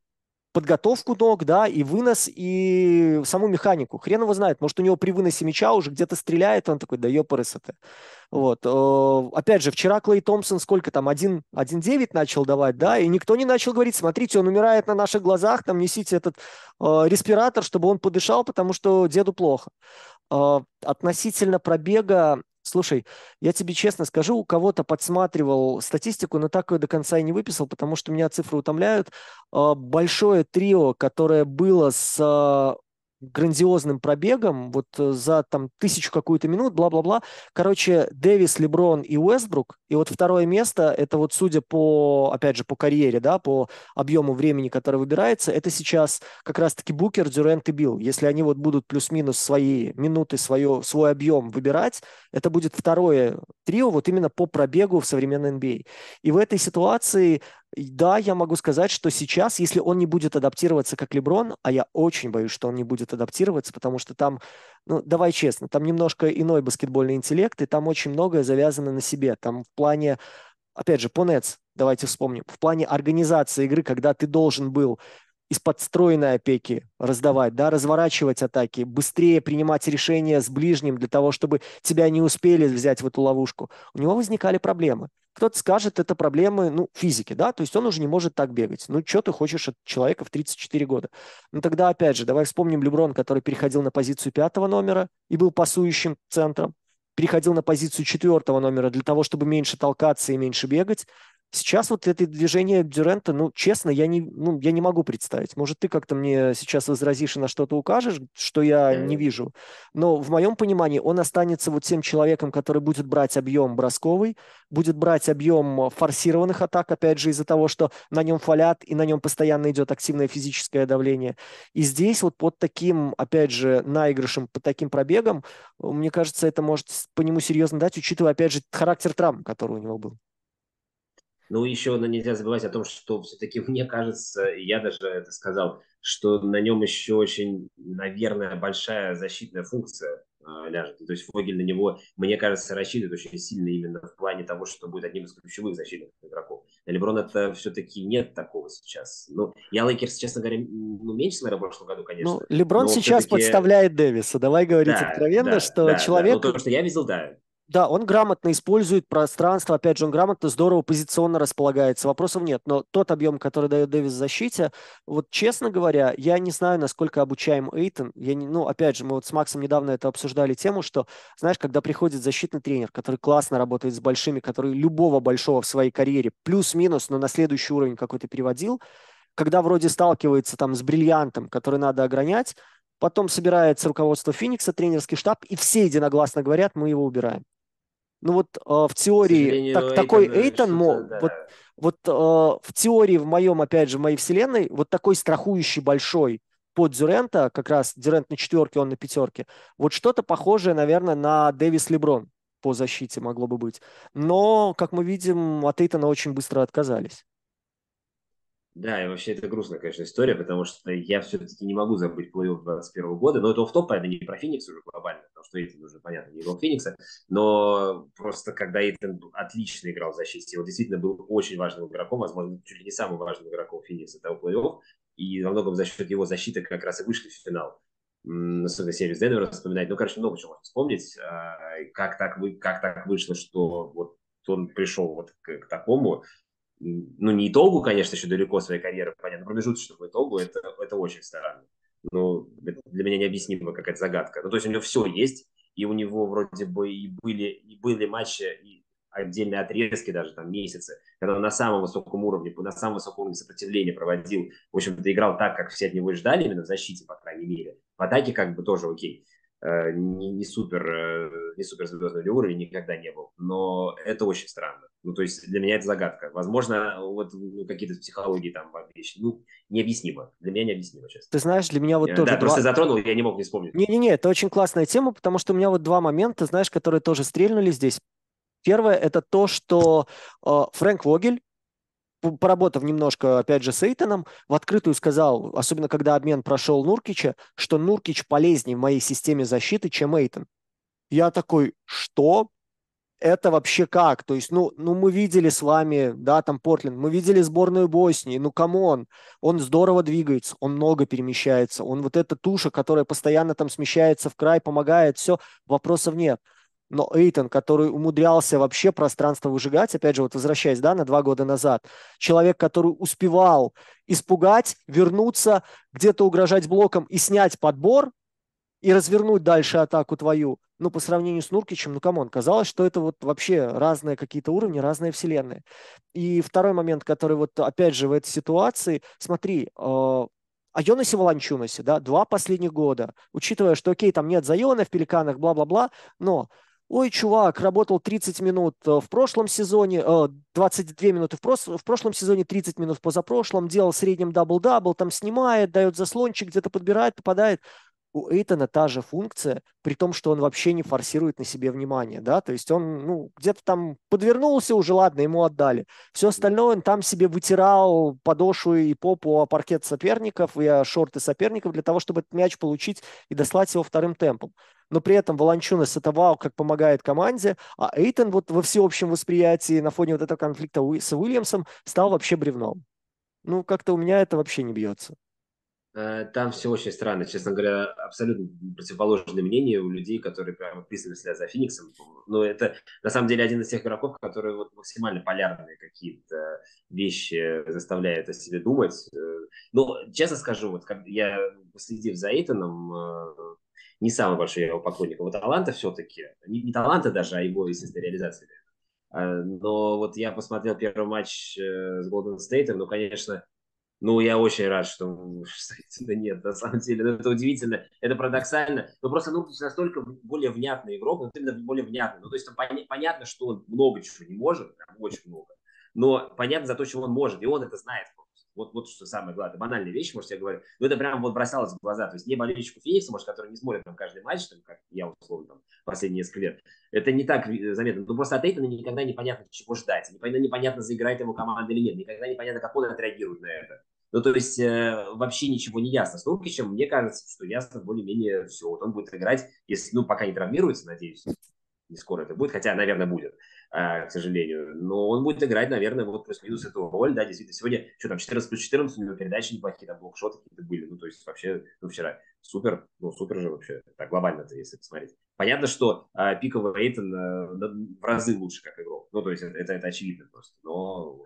подготовку ног, да, и вынос, и саму механику. Хрен его знает, может, у него при выносе мяча уже где-то стреляет, он такой, да ёпрс это. Вот. Э, опять же, вчера Клей Томпсон сколько там, 1-9 начал давать, да, и никто не начал говорить, смотрите, он умирает на наших глазах, там несите этот э, респиратор, чтобы он подышал, потому что деду плохо. Э, относительно пробега, Слушай, я тебе честно скажу, у кого-то подсматривал статистику, но так ее до конца и не выписал, потому что меня цифры утомляют. А, большое трио, которое было с а, грандиозным пробегом, вот э, за там тысячу какую-то минут, бла-бла-бла. Короче, Дэвис, Леброн и Уэстбрук. И вот второе место, это вот судя по, опять же, по карьере, да, по объему времени, которое выбирается, это сейчас как раз-таки Букер, Дюрент и Билл. Если они вот будут плюс-минус свои минуты, свое, свой объем выбирать, это будет второе трио вот именно по пробегу в современной NBA. А. И в этой ситуации да, я могу сказать, что сейчас, если он не будет адаптироваться как Леброн, а я очень боюсь, что он не будет адаптироваться, потому что там, ну, давай честно, там немножко иной баскетбольный интеллект, и там очень многое завязано на себе. Там в плане, опять же, по Nets, давайте вспомним, в плане организации игры, когда ты должен был из-под стройной опеки раздавать, да, разворачивать атаки, быстрее принимать решения с ближним для того, чтобы тебя не успели взять в эту ловушку, у него возникали проблемы. Кто-то скажет, это проблемы, ну, физики, да, то есть он уже не может так бегать. Ну, что ты хочешь от человека в 34 года? Ну, тогда, опять же, давай вспомним Леброн, который переходил на позицию пятого номера и был пасующим центром, переходил на позицию четвертого номера для того, чтобы меньше толкаться и меньше бегать. Сейчас вот это движение Дюрента, ну, честно, я не, ну, я не могу представить. Может, ты как-то мне сейчас возразишь и на что-то укажешь, что я не вижу. Но в моем понимании он останется вот тем человеком, который будет брать объем бросковый, будет брать объем форсированных атак, опять же, из-за того, что на нем фалят и на нем постоянно идет активное физическое давление. И здесь вот под таким, опять же, наигрышем, под таким пробегом, мне кажется, это может по нему серьезно дать, учитывая, опять же, характер травм, который у него был. Ну, еще нельзя забывать о том, что все-таки *laughs* мне кажется, я даже это сказал, что на нем еще очень, наверное, большая защитная функция э, ляжет. То есть Вогель на него, мне кажется, рассчитывает очень сильно именно в плане того, что будет одним из ключевых защитных игроков. На Леброн это все-таки нет такого сейчас. Ну, я Лейкерс, честно говоря, ну, меньше смотрел в прошлом году, конечно. Ну, Леброн сейчас подставляет Дэвиса. Давай говорить да, откровенно, да, что да, человек... Да. Ну, то, что я видел, да. Да, он грамотно использует пространство, опять же, он грамотно, здорово позиционно располагается, вопросов нет. Но тот объем, который дает Дэвис в защите, вот честно говоря, я не знаю, насколько обучаем Эйтон. Я не, ну, опять же, мы вот с Максом недавно это обсуждали тему, что, знаешь, когда приходит защитный тренер, который классно работает с большими, который любого большого в своей карьере плюс-минус, но на следующий уровень какой-то переводил, когда вроде сталкивается там с бриллиантом, который надо огранять, потом собирается руководство Феникса, тренерский штаб, и все единогласно говорят, мы его убираем. Ну вот э, в теории так, такой Эйтон, мог, да. вот, вот э, в теории в моем, опять же, в моей вселенной, вот такой страхующий большой под Дюрента, как раз Дюрент на четверке, он на пятерке, вот что-то похожее, наверное, на Дэвис Леброн по защите могло бы быть. Но, как мы видим, от Эйтона очень быстро отказались. Да, и вообще это грустная, конечно, история, потому что я все-таки не могу забыть плей-офф 21 года, но это офтоп, это не про Феникс уже глобально, потому что Эйтон уже, понятно, не играл Феникса, но просто когда Эйтон отлично играл в защите, он действительно был очень важным игроком, возможно, чуть ли не самым важным игроком Феникса того плей-офф, и во многом за счет его защиты как раз и вышли в финал. Особенно серию с Денвером вспоминать, ну, короче, много чего можно вспомнить, а, как так, вы, как так вышло, что вот он пришел вот к, к такому, ну, не итогу, конечно, еще далеко своей карьеры, понятно, промежуточному итогу, это, это очень странно. Ну, для меня необъяснимая какая-то загадка. Ну, то есть у него все есть, и у него вроде бы и были, и были матчи, и отдельные отрезки даже, там, месяцы, когда он на самом высоком уровне, на самом высоком уровне сопротивления проводил, в общем-то, играл так, как все от него ждали, именно в защите, по крайней мере. В атаке как бы тоже окей. Э, не, не супер, э, не супер звездный уровень никогда не был, но это очень странно. Ну, то есть для меня это загадка. Возможно, вот ну, какие-то психологии там вещи, ну, необъяснимо. Для меня необъяснимо, честно. Ты знаешь, для меня вот я, тоже... Да, два... просто затронул, я не мог не вспомнить. Не-не-не, это очень классная тема, потому что у меня вот два момента, знаешь, которые тоже стрельнули здесь. Первое – это то, что э, Фрэнк Вогель, поработав немножко, опять же, с Эйтоном, в открытую сказал, особенно когда обмен прошел Нуркича, что Нуркич полезнее в моей системе защиты, чем Эйтон. Я такой, что? Это вообще как? То есть, ну, ну мы видели с вами, да, там Портленд, мы видели сборную Боснии, ну, come on, он здорово двигается, он много перемещается, он вот эта туша, которая постоянно там смещается в край, помогает, все, вопросов нет но Эйтон, который умудрялся вообще пространство выжигать, опять же, вот возвращаясь, да, на два года назад, человек, который успевал испугать, вернуться, где-то угрожать блоком и снять подбор, и развернуть дальше атаку твою, ну, по сравнению с Нуркичем, ну, come on, казалось, что это вот вообще разные какие-то уровни, разные вселенные. И второй момент, который вот, опять же, в этой ситуации, смотри, э, о Йонасе Валанчюнасе, да, два последних года, учитывая, что, окей, там нет Зайона в Пеликанах, бла-бла-бла, но Ой, чувак, работал 30 минут э, в прошлом сезоне, 22 э, минуты в, прос- в прошлом сезоне, 30 минут в позапрошлом, делал в среднем дабл-дабл, там снимает, дает заслончик, где-то подбирает, попадает. У Эйтона та же функция, при том, что он вообще не форсирует на себе внимание, да, то есть он, ну, где-то там подвернулся уже, ладно, ему отдали. Все остальное он там себе вытирал подошву и попу о паркет соперников и о шорты соперников для того, чтобы этот мяч получить и дослать его вторым темпом но при этом Волончунас это вау, как помогает команде, а Эйтон вот во всеобщем восприятии на фоне вот этого конфликта с Уильямсом стал вообще бревном. Ну, как-то у меня это вообще не бьется. Э, там все очень странно. Честно говоря, абсолютно противоположное мнение у людей, которые прямо пристально следят за Фениксом. Но это, на самом деле, один из тех игроков, которые вот максимально полярные какие-то вещи заставляют о себе думать. Э, но, честно скажу, вот я, последив за Эйтоном, э, не самый большой его поклонник его таланта все-таки. Не, не таланта даже, а его, естественно, реализации. А, но вот я посмотрел первый матч с Golden State, ну, конечно, ну, я очень рад, что да *laughs* нет, на самом деле, это удивительно, это парадоксально. Но просто Нуркич настолько более внятный игрок, ну, именно более внятный. Ну, то есть там понятно, что он много чего не может, очень много. Но понятно за то, чего он может, и он это знает вот, вот что самое главное. Банальная вещь, может, я говорю. Но это прям вот бросалось в глаза. То есть не болельщику Феникса, может, который не смотрит там каждый матч, там, как я условно там последние несколько лет. Это не так заметно. Но просто от Эйтона никогда непонятно, чего ждать. Никогда непонятно, заиграет ему команда или нет. Никогда непонятно, как он отреагирует на это. Ну, то есть э, вообще ничего не ясно. С Нуркичем мне кажется, что ясно более-менее все. Вот он будет играть, если, ну, пока не травмируется, надеюсь, не скоро это будет, хотя, наверное, будет. А, к сожалению. Но он будет играть, наверное, вот плюс-минус эту роль, да, действительно. Сегодня, что там, 14 плюс 14, у него передачи неплохие, там блокшоты какие-то были, ну, то есть вообще, ну, вчера супер, ну, супер же вообще, так глобально-то, если посмотреть. Понятно, что а, пиковый Эйтон а, в разы лучше как игрок, ну, то есть это, это, очевидно просто, но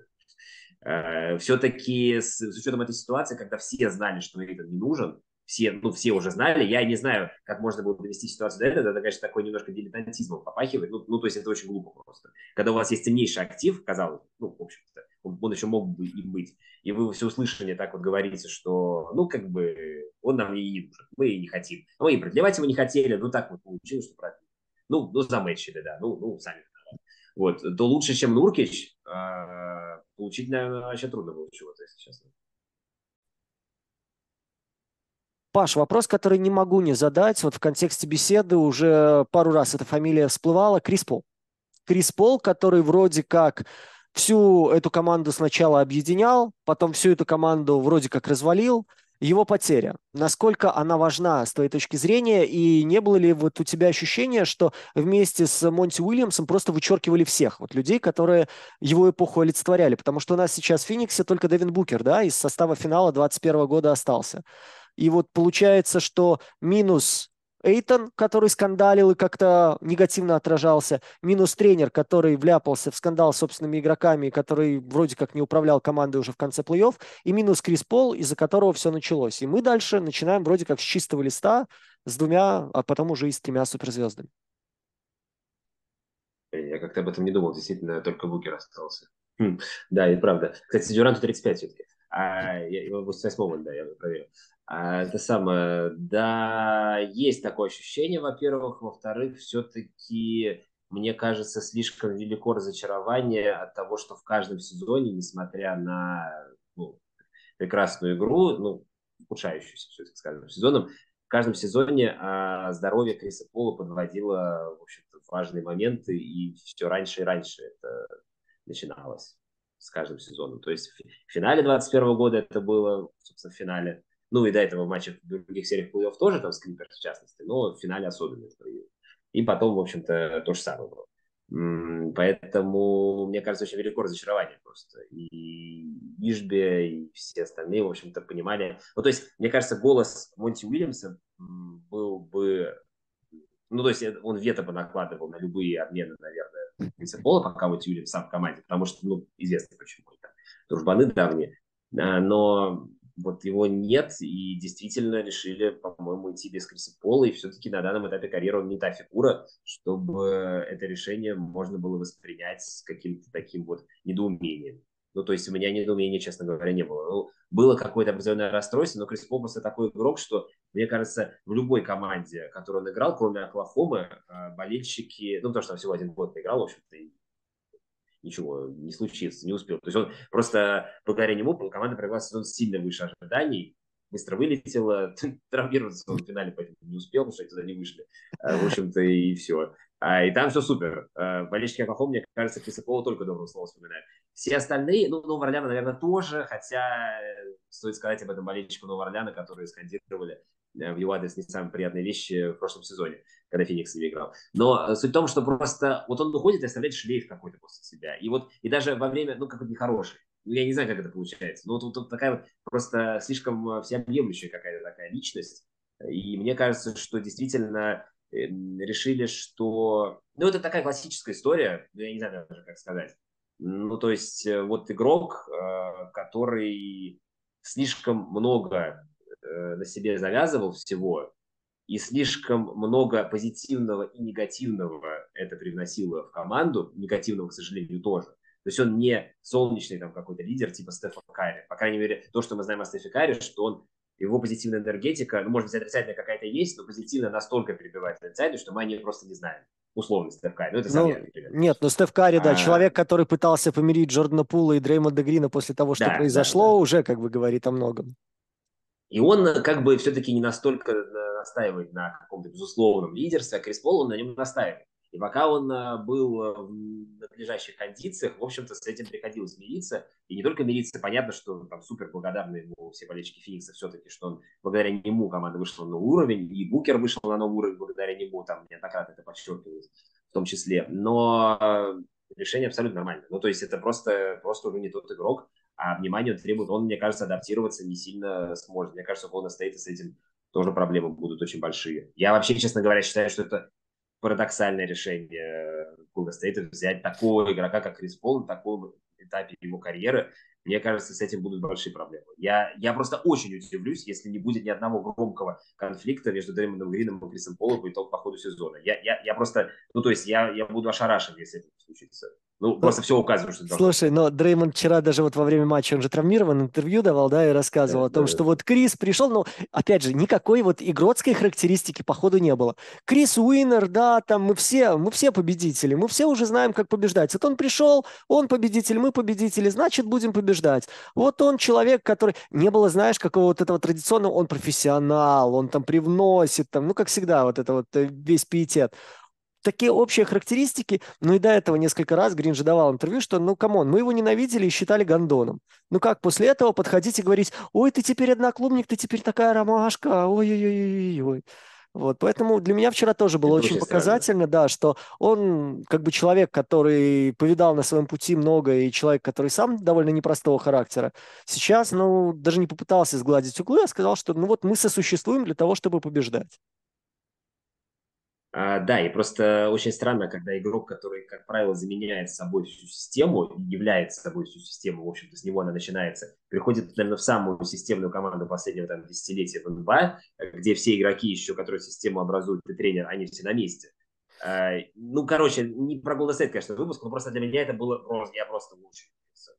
а, все-таки с, с учетом этой ситуации, когда все знали, что Эйтон не нужен, все, ну, все уже знали. Я не знаю, как можно было довести ситуацию до этого. Это, конечно, такой немножко дилетантизмом попахивает. Ну, ну, то есть это очень глупо просто. Когда у вас есть ценнейший актив, казалось, ну, в общем-то, он, он еще мог бы им быть. И вы все услышали так вот говорите, что, ну, как бы, он нам и не нужен. Мы и не хотим. Мы и продлевать его не хотели. Ну, так вот получилось, что продлили. Ну, ну, замечили, да. Ну, ну, сами вот, то лучше, чем Нуркич, а, получить, наверное, вообще трудно было чего-то, если честно. Паш, вопрос, который не могу не задать, вот в контексте беседы уже пару раз эта фамилия всплывала, Крис Пол. Крис Пол, который вроде как всю эту команду сначала объединял, потом всю эту команду вроде как развалил, его потеря, насколько она важна с твоей точки зрения, и не было ли вот у тебя ощущения, что вместе с Монти Уильямсом просто вычеркивали всех, вот людей, которые его эпоху олицетворяли, потому что у нас сейчас в Фениксе только Дэвин Букер, да, из состава финала 21 года остался. И вот получается, что минус Эйтон, который скандалил и как-то негативно отражался, минус тренер, который вляпался в скандал с собственными игроками, который вроде как не управлял командой уже в конце плей-офф, и минус Крис Пол, из-за которого все началось. И мы дальше начинаем вроде как с чистого листа, с двумя, а потом уже и с тремя суперзвездами. Я как-то об этом не думал, действительно, только Букер остался. Хм, да, и правда. Кстати, Дюранту 35 все-таки. А, я, 88 да, я проверил. А, это самое, да, есть такое ощущение, во-первых. Во-вторых, все-таки мне кажется, слишком велико разочарование от того, что в каждом сезоне, несмотря на ну, прекрасную игру, ну, ухудшающуюся все-таки с каждым сезоном, в каждом сезоне а, здоровье Криса Пола подводило, в общем-то, важные моменты, и все раньше и раньше это начиналось с каждым сезоном. То есть в финале 21 года это было, собственно, в финале, ну и до этого в матчах в других сериях плей-офф тоже, там, с Клиперс в частности, но в финале особенно это. И потом, в общем-то, то же самое было. Поэтому, мне кажется, очень велико разочарование просто. И Ишбе, и все остальные, в общем-то, понимали. Ну, то есть, мне кажется, голос Монти Уильямса был бы... Ну, то есть, он вето бы накладывал на любые обмены, наверное, принципола, пока Монти Уильямс сам в команде, потому что, ну, известно почему. Это дружбаны давние. А, но вот его нет, и действительно решили, по-моему, идти без Криса Пола, и все-таки на данном этапе карьеры он не та фигура, чтобы это решение можно было воспринять с каким-то таким вот недоумением. Ну, то есть у меня недоумения, честно говоря, не было. Ну, было какое-то определенное расстройство, но Крис Пол просто такой игрок, что, мне кажется, в любой команде, которую он играл, кроме Оклахомы, а, болельщики, ну, потому что он всего один год играл, в общем-то, ничего не случится, не успел. То есть он просто благодаря нему команда провела сезон сильно выше ожиданий, быстро вылетела, *laughs* травмироваться в финале поэтому не успел, потому что они туда не вышли. А, в общем-то, и все. А, и там все супер. А, болельщики Оклахомы, мне кажется, Криса только доброго слова вспоминают. Все остальные, ну, Нового Орлеана, наверное, тоже, хотя э, стоит сказать об этом болельщику Нового Орлеана, которые скандировали Э, в его адрес не самые приятные вещи в прошлом сезоне, когда Феникс не играл. Но э, суть в том, что просто вот он уходит и оставляет шлейф какой-то после себя. И вот, и даже во время, ну, какой-то нехороший. Ну, я не знаю, как это получается. Но вот, вот, вот такая вот просто слишком э, всеобъемлющая какая-то такая личность. И мне кажется, что действительно эм, решили, что... Ну, это такая классическая история, я не знаю даже, как сказать. Ну, то есть, вот игрок, который слишком много Э, на себе завязывал всего, и слишком много позитивного и негативного это привносило в команду, негативного, к сожалению, тоже. То есть он не солнечный там какой-то лидер типа Стефа Карри. По крайней мере, то, что мы знаем о Стефе Карри, что он его позитивная энергетика, ну, может быть, отрицательная какая-то есть, но позитивная настолько перебивает отрицательную, что мы о ней просто не знаем. Условно, Стеф Карри. Ну, это ну, Нет, ну, Стеф Карри, да, а... человек, который пытался помирить Джордана Пула и Дреймонда Грина после того, что да, произошло, да, да. уже как бы говорит о многом. И он э, как бы все-таки не настолько э, настаивает на каком-то безусловном лидерстве, а Крис Пол он на нем настаивает. И пока он э, был в надлежащих кондициях, в общем-то, с этим приходилось мириться. И не только мириться, понятно, что там супер благодарны ему все болельщики Феникса все-таки, что он благодаря нему команда вышла на новый уровень, и Букер вышел на новый уровень благодаря нему, там неоднократно это подчеркивалось в том числе. Но решение абсолютно нормальное. Ну, то есть это просто, просто уже не тот игрок, а внимание он требует, он, мне кажется, адаптироваться не сильно сможет. Мне кажется, Golden State с этим тоже проблемы будут очень большие. Я вообще, честно говоря, считаю, что это парадоксальное решение Golden State взять такого игрока, как Крис Пол, на таком этапе его карьеры. Мне кажется, с этим будут большие проблемы. Я, я просто очень удивлюсь, если не будет ни одного громкого конфликта между Дреймондом Грином и Крисом Полом по итогу по ходу сезона. Я, я, я просто, ну то есть я, я буду ошарашен, если это случится. Ну, просто все указывает, что Слушай, но Дреймонд вчера даже вот во время матча, он же травмирован, интервью давал, да, и рассказывал да, о том, да, что да. вот Крис пришел, но, опять же, никакой вот игротской характеристики по ходу не было. Крис Уиннер, да, там мы все, мы все победители, мы все уже знаем, как побеждать. Вот он пришел, он победитель, мы победители, значит, будем побеждать. Вот он человек, который... Не было, знаешь, какого вот этого традиционного, он профессионал, он там привносит, там, ну, как всегда, вот это вот э, весь пиетет такие общие характеристики, ну и до этого несколько раз Грин же давал интервью, что, ну, come on, мы его ненавидели и считали гондоном. Ну как после этого подходить и говорить, ой, ты теперь одноклубник, ты теперь такая ромашка, ой-ой-ой-ой. Вот, поэтому для меня вчера тоже было Это очень показательно, да, что он как бы человек, который повидал на своем пути много, и человек, который сам довольно непростого характера, сейчас, ну, даже не попытался сгладить углы, а сказал, что, ну вот мы сосуществуем для того, чтобы побеждать. А, да, и просто очень странно, когда игрок, который, как правило, заменяет собой всю систему, является собой всю систему, в общем-то, с него она начинается, приходит, наверное, в самую системную команду последнего там, десятилетия в НБА, где все игроки еще, которые систему образуют, и тренер, они все на месте. А, ну, короче, не про Golden State, конечно, выпуск, но просто для меня это было, я просто очень,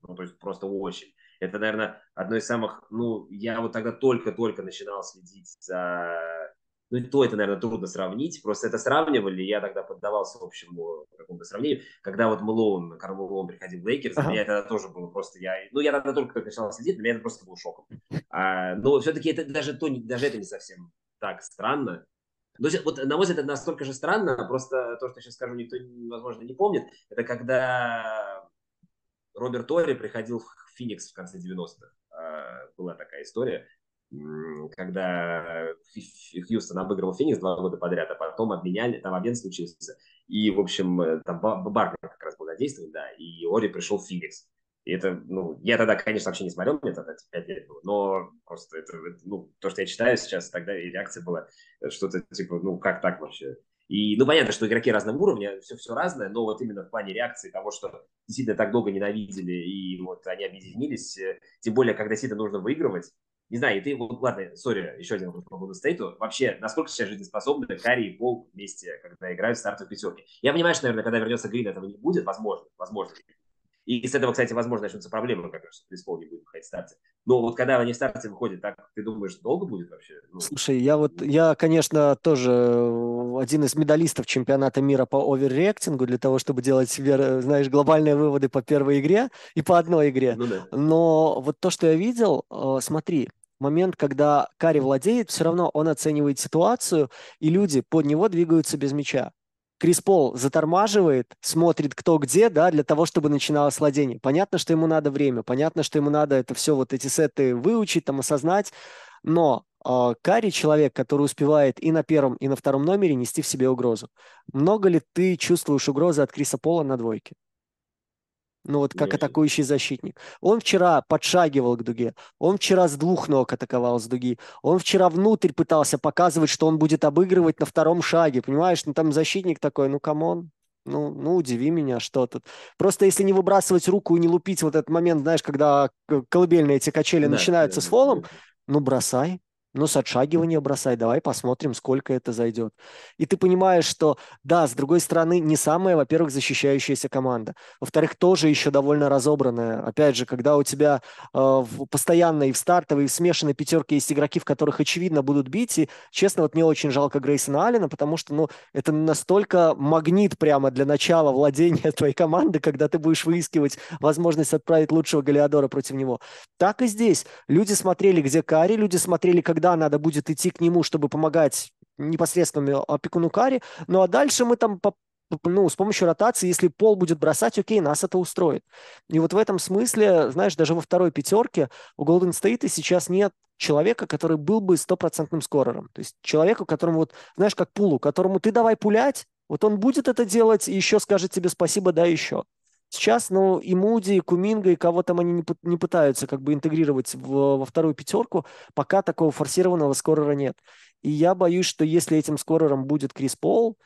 ну, то есть просто очень. Это, наверное, одно из самых, ну, я вот тогда только-только начинал следить за ну, то это, наверное, трудно сравнить. Просто это сравнивали, я тогда поддавался общему какому-то сравнению. Когда вот Мэлоун, Карл Мэлоун приходил в Лейкерс, ага. меня это тоже было просто... Я, ну, я тогда только начал следить, для меня это просто был шоком. А, но все-таки это даже, то, даже это не совсем так странно. То есть, вот, на мой взгляд, это настолько же странно, просто то, что я сейчас скажу, никто, возможно, не помнит. Это когда Роберт Орри приходил в Феникс в конце 90-х. А, была такая история когда Хьюстон обыгрывал Феникс два года подряд, а потом обменяли, там обмен случился. И, в общем, э, там Барбар как раз был задействован, да, и Ори пришел в Феникс. И это, ну, я тогда, конечно, вообще не смотрел, мне тогда 5 лет было, но просто это, ну, то, что я читаю сейчас, тогда и реакция была э, что-то типа, ну, как так вообще? И, ну, понятно, что игроки разного уровня, все, все разное, но вот именно в плане реакции того, что действительно так долго ненавидели, и вот они объединились, э, тем более, когда действительно нужно выигрывать, не знаю, и ты, вот, ладно, сори, еще один вопрос по Golden State. Вообще, насколько сейчас жизнеспособны Карри и Пол вместе, когда играют в стартовой пятерке? Я понимаю, что, наверное, когда вернется Грин, этого не будет, возможно, возможно. И с этого, кстати, возможно, начнутся проблемы, как раз, что Крис Пол не будет выходить в старте. Но вот когда они в старте выходят, так ты думаешь, долго будет вообще? Ну... Слушай, я вот, я, конечно, тоже один из медалистов чемпионата мира по оверреактингу для того, чтобы делать себе, знаешь, глобальные выводы по первой игре и по одной игре. Ну, да. Но вот то, что я видел, э, смотри, момент, когда Кари владеет, все равно он оценивает ситуацию, и люди под него двигаются без мяча. Крис Пол затормаживает, смотрит кто где, да, для того, чтобы начиналось владение. Понятно, что ему надо время, понятно, что ему надо это все, вот эти сеты выучить, там, осознать, но э, Карри человек, который успевает и на первом, и на втором номере нести в себе угрозу. Много ли ты чувствуешь угрозы от Криса Пола на двойке? Ну вот как атакующий защитник. Он вчера подшагивал к дуге, он вчера с двух ног атаковал с дуги, он вчера внутрь пытался показывать, что он будет обыгрывать на втором шаге, понимаешь? Ну там защитник такой, ну come on, ну, ну, удиви меня, что тут. Просто если не выбрасывать руку и не лупить вот этот момент, знаешь, когда колыбельные эти качели да, начинаются да, с фолом, да. ну, бросай. Ну, с отшагивания бросай, давай посмотрим, сколько это зайдет. И ты понимаешь, что, да, с другой стороны, не самая, во-первых, защищающаяся команда. Во-вторых, тоже еще довольно разобранная. Опять же, когда у тебя э, постоянно и в стартовой, и в смешанной пятерке есть игроки, в которых, очевидно, будут бить. И, честно, вот мне очень жалко Грейсона Аллена, потому что, ну, это настолько магнит прямо для начала владения *laughs* твоей команды, когда ты будешь выискивать возможность отправить лучшего Галиадора против него. Так и здесь. Люди смотрели, где Кари, люди смотрели, когда когда надо будет идти к нему, чтобы помогать непосредственно опекуну Кари. Ну а дальше мы там по, ну, с помощью ротации, если пол будет бросать, окей, нас это устроит. И вот в этом смысле, знаешь, даже во второй пятерке у Golden State сейчас нет человека, который был бы стопроцентным скорером. То есть человека, которому вот, знаешь, как пулу, которому ты давай пулять, вот он будет это делать и еще скажет тебе спасибо, да, еще. Сейчас, ну, и Муди, и Куминга, и кого там они не, не пытаются как бы интегрировать в, во вторую пятерку, пока такого форсированного скорера нет. И я боюсь, что если этим скорером будет Крис Пол,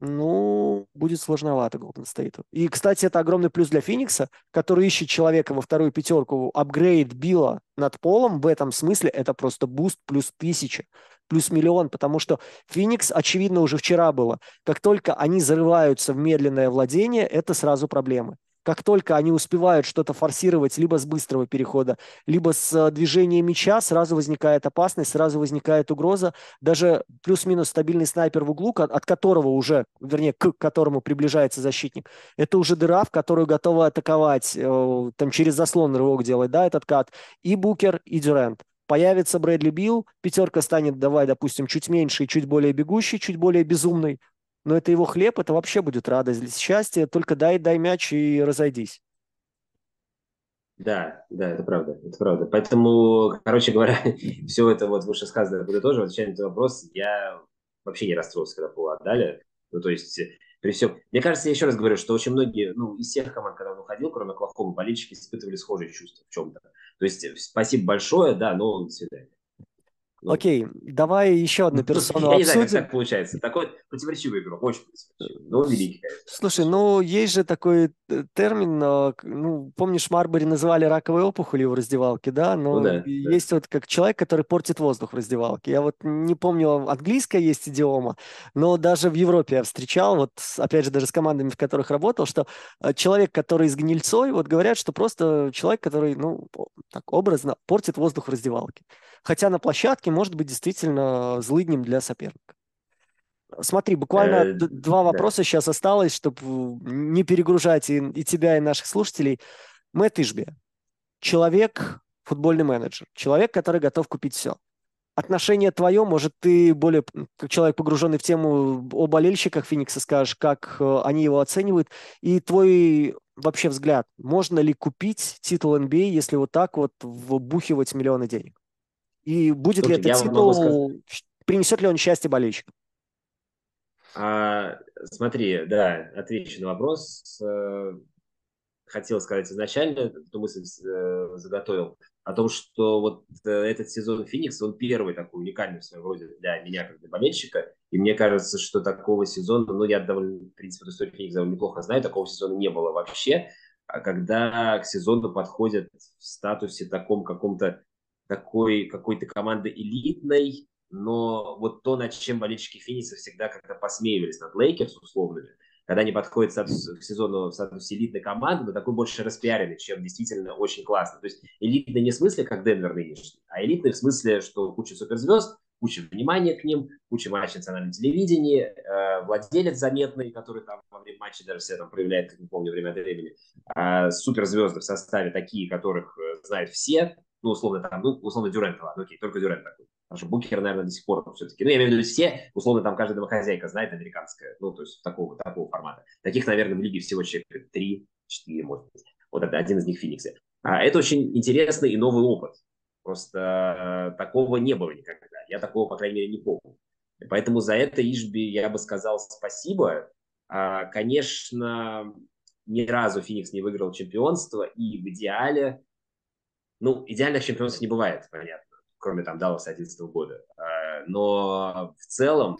ну, будет сложновато Голден Стейту. И, кстати, это огромный плюс для Феникса, который ищет человека во вторую пятерку. Апгрейд Била над Полом в этом смысле это просто буст плюс тысяча плюс миллион, потому что Феникс, очевидно, уже вчера было. Как только они зарываются в медленное владение, это сразу проблемы. Как только они успевают что-то форсировать либо с быстрого перехода, либо с э, движения мяча, сразу возникает опасность, сразу возникает угроза. Даже плюс-минус стабильный снайпер в углу, от которого уже, вернее, к которому приближается защитник, это уже дыра, в которую готовы атаковать, э, там через заслон рывок делать, да, этот кат, и Букер, и Дюрент. Появится Брэдли Билл, пятерка станет, давай, допустим, чуть меньше и чуть более бегущий, чуть более безумный но это его хлеб, это вообще будет радость, счастье, только дай, дай мяч и разойдись. Да, да, это правда, это правда. Поэтому, короче говоря, *laughs* все это вот вышесказанное будет тоже, отвечая на этот вопрос, я вообще не расстроился, когда Пула отдали. Ну, то есть, при всем... Мне кажется, я еще раз говорю, что очень многие, ну, из всех команд, когда он уходил, кроме Клахкова, болельщики испытывали схожие чувства в чем-то. То есть, спасибо большое, да, но до свидания. Ну, Окей, давай еще одну персону Я не знаю, как так получается. Такой противоречивый игрок, очень противоречивый, но великий, конечно. Слушай, ну есть же такой э, термин, ну, помнишь, Марбери называли раковой опухолью в раздевалке, да? Но ну, да, есть да. вот как человек, который портит воздух в раздевалке. Я вот не помню, английская есть идиома, но даже в Европе я встречал, вот опять же, даже с командами, в которых работал, что э, человек, который с гнильцой, вот говорят, что просто человек, который, ну, так образно, портит воздух в раздевалке. Хотя на площадке может быть действительно злыднем для соперника. Смотри, буквально э, два вопроса сейчас осталось, чтобы не перегружать и, и тебя, и наших слушателей. Мэтт Ишби, человек, футбольный менеджер, человек, который готов купить все. Отношение твое, может, ты более, как человек, погруженный в тему о болельщиках Феникса, скажешь, как э, они его оценивают, и твой вообще взгляд, можно ли купить титул NBA, если вот так вот вбухивать миллионы денег? И будет Слушай, ли этот титул, принесет ли он счастье болельщикам? А, смотри, да, отвечу на вопрос. Э, хотел сказать изначально, эту мысль э, заготовил, о том, что вот э, этот сезон Феникс, он первый такой уникальный в своем роде для меня, как для болельщика. И мне кажется, что такого сезона, ну, я довольно, в принципе, историю Феникса довольно неплохо знаю, такого сезона не было вообще. А когда к сезону подходят в статусе таком каком-то такой какой-то команды элитной, но вот то, над чем болельщики Феникса всегда как-то посмеивались над Лейкерс условными, когда они подходят к, статус, к сезону в статусе элитной команды, но такой больше распиаренный, чем действительно очень классно. То есть элитный не в смысле, как Денвер нынешний, а элитный в смысле, что куча суперзвезд, куча внимания к ним, куча матчей национального телевидения, э, владелец заметный, который там во время матча даже себя там проявляет, как не помню, время от времени, э, суперзвезды в составе такие, которых э, знают все, ну, условно, там, ну, условно, Дюрент, ладно, окей, только Дюрент такой. Потому что Букер, наверное, до сих пор все-таки, ну, я имею в виду все, условно, там каждая домохозяйка знает американская, ну, то есть такого, такого формата. Таких, наверное, в лиге всего человек 3-4, может быть. Вот это один из них Фениксе. А это очень интересный и новый опыт. Просто э, такого не было никогда. Я такого, по крайней мере, не помню. Поэтому за это Ишби я бы сказал спасибо. А, конечно, ни разу Феникс не выиграл чемпионство, и в идеале, ну, идеальных чемпионств не бывает, понятно кроме там Далласа 2011 года. А, но в целом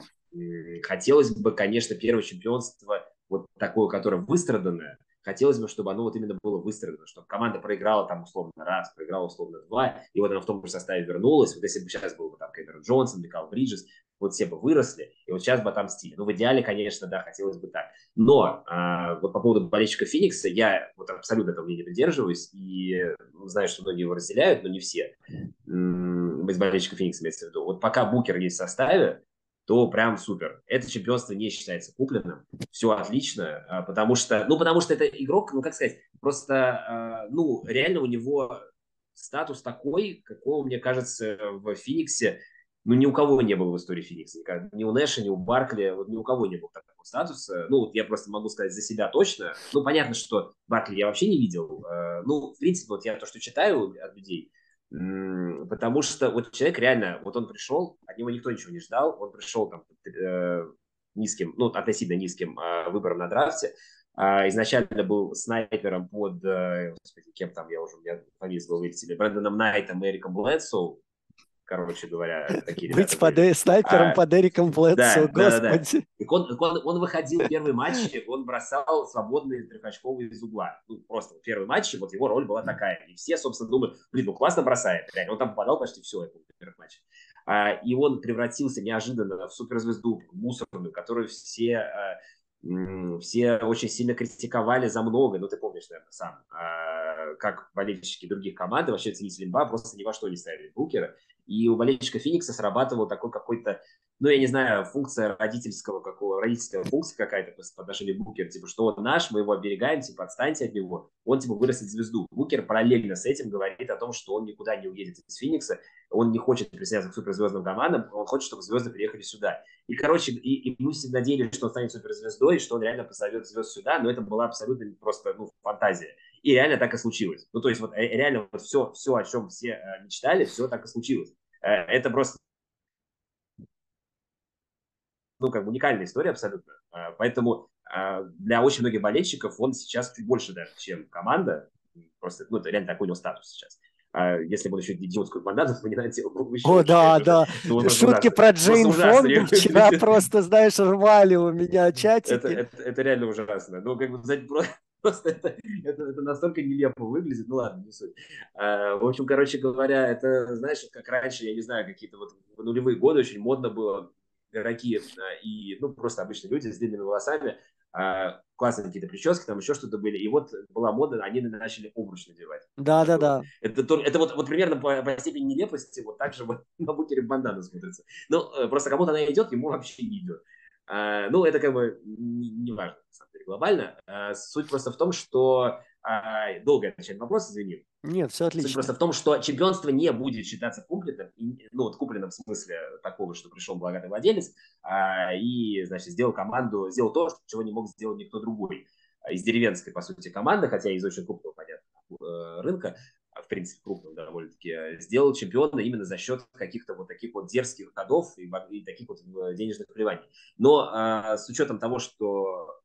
хотелось бы, конечно, первое чемпионство вот такое, которое выстраданное, хотелось бы, чтобы оно вот именно было выстроено, чтобы команда проиграла там условно раз, проиграла условно два, и вот она в том же составе вернулась. Вот если бы сейчас был бы там Кэмерон Джонсон, Микал Бриджес, вот все бы выросли, и вот сейчас бы отомстили. Ну, в идеале, конечно, да, хотелось бы так. Но а, вот по поводу болельщика Феникса, я вот абсолютно этого мнения придерживаюсь, и знаю, что многие его разделяют, но не все. Из болельщиков Феникса имеется в виду. Вот пока Букер есть в составе, то прям супер. Это чемпионство не считается купленным. Все отлично, а, потому что, ну, потому что это игрок, ну, как сказать, просто, а, ну, реально у него статус такой, какого, мне кажется, в Фениксе ну, ни у кого не было в истории Феникса. Ни у Нэша, ни у Баркли, вот ни у кого не было такого статуса. Ну, вот я просто могу сказать за себя точно. Ну, понятно, что Баркли я вообще не видел. Э, ну, в принципе, вот я то, что читаю от людей, потому что вот человек реально, вот он пришел, от него никто ничего не ждал, он пришел там э, низким, ну, относительно низким э, выбором на драфте, а изначально был снайпером под, господи, кем там, я уже, у меня фамилия с головы Брэндоном Найтом и Эриком Блэдсоу, короче говоря, *laughs* такие Быть под, снайпером а, под Эриком Блэдсо, да, господи. Да, да, да. Он, он, он выходил в первый матч, он бросал свободные трехочковые из угла. Ну, просто в первый матч, вот его роль была такая. И все, собственно, думают, блин, ну классно бросает. Реально, он там попадал почти все это в первых матчах. А, и он превратился неожиданно в суперзвезду мусорную, которую все а, все очень сильно критиковали за многое, ну ты помнишь, наверное, сам, а, как болельщики других команд, вообще ценители НБА просто ни во что не ставили Букера, и у болельщика Феникса срабатывал такой какой-то, ну, я не знаю, функция родительского, какого, родительская функция какая-то по отношению к Букеру, типа, что он наш, мы его оберегаем, типа, отстаньте от него, он, типа, вырастет звезду. Букер параллельно с этим говорит о том, что он никуда не уедет из Феникса, он не хочет присоединяться к суперзвездным командам, он хочет, чтобы звезды приехали сюда. И, короче, и, и мы всегда надеялись, что он станет суперзвездой, что он реально позовет звезд сюда, но это была абсолютно просто, ну, фантазия. И реально так и случилось. Ну, то есть, вот э, реально вот все, все, о чем все э, мечтали, все так и случилось. Э, это просто ну, как бы уникальная история абсолютно. Поэтому для очень многих болельщиков он сейчас чуть больше даже, чем команда. Просто, ну, это реально такой у него статус сейчас. А если бы он еще идиотскую мандату вспоминать, *laughs* бы еще О, *laughs* да, да. Шутки про Джейн Фонду *laughs* вчера просто, знаешь, рвали у меня чатики. Это, это, это реально ужасно. Ну, как бы, просто это, это, это настолько нелепо выглядит. Ну ладно, не суть. А, в общем, короче говоря, это, знаешь, как раньше, я не знаю, какие-то вот нулевые годы очень модно было игроки и, ну, просто обычные люди с длинными волосами, классные какие-то прически, там еще что-то были. И вот была мода, они начали обруч надевать. Да, да, да. Это, это вот, вот примерно по, по степени нелепости, вот так же вот на букере бандана смотрится. Ну, просто кому-то она идет, ему вообще не идет. А, ну, это как бы не, важно, на самом деле, глобально. А, суть просто в том, что а, долго отвечать на вопрос, извини. Нет, все отлично. Суть просто в том, что чемпионство не будет считаться купленным, ну, вот купленным в смысле такого, что пришел богатый владелец и, значит, сделал команду, сделал то, чего не мог сделать никто другой. Из деревенской, по сути, команды, хотя из очень крупного, понятно, э, рынка, в принципе, крупного довольно-таки, сделал чемпиона именно за счет каких-то вот таких вот дерзких ходов и, и таких вот э, денежных вливаний. Но а, с учетом того, что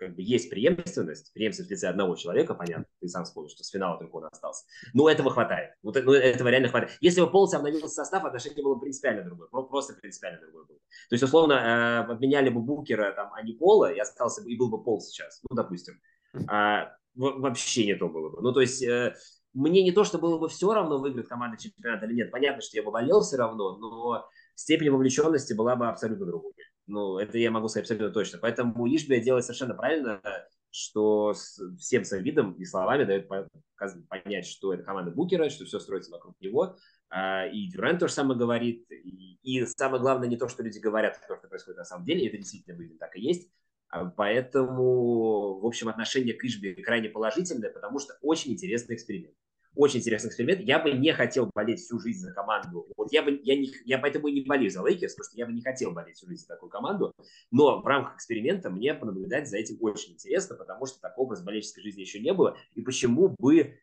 как бы есть преемственность, преемственность в лице одного человека, понятно, ты сам вспомнил, что с финала только он остался. Но этого хватает. Вот, ну, этого реально хватает. Если бы полностью обновился состав, отношение было принципиально другое. Просто принципиально другое было. То есть, условно, э, обменяли бы Букера, там, а не Пола, и остался бы, и был бы Пол сейчас, ну, допустим. А, вообще не то было бы. Ну, то есть, э, мне не то, что было бы все равно, выиграет команда чемпионата или нет. Понятно, что я бы болел все равно, но степень вовлеченности была бы абсолютно другой. Ну, это я могу сказать абсолютно точно. Поэтому Ишбия делает совершенно правильно, что всем своим видом и словами дает понять, что это команда Букера, что все строится вокруг него. А, и Дюран тоже самое говорит. И, и самое главное не то, что люди говорят, а то, что происходит на самом деле. Это действительно выглядит так и есть. А, поэтому, в общем, отношение к Ишбе крайне положительное, потому что очень интересный эксперимент очень интересный эксперимент. Я бы не хотел болеть всю жизнь за команду. Вот я бы, я не, я поэтому и не болею за Лейкерс, потому что я бы не хотел болеть всю жизнь за такую команду. Но в рамках эксперимента мне понаблюдать за этим очень интересно, потому что такого в болельческой жизни еще не было. И почему бы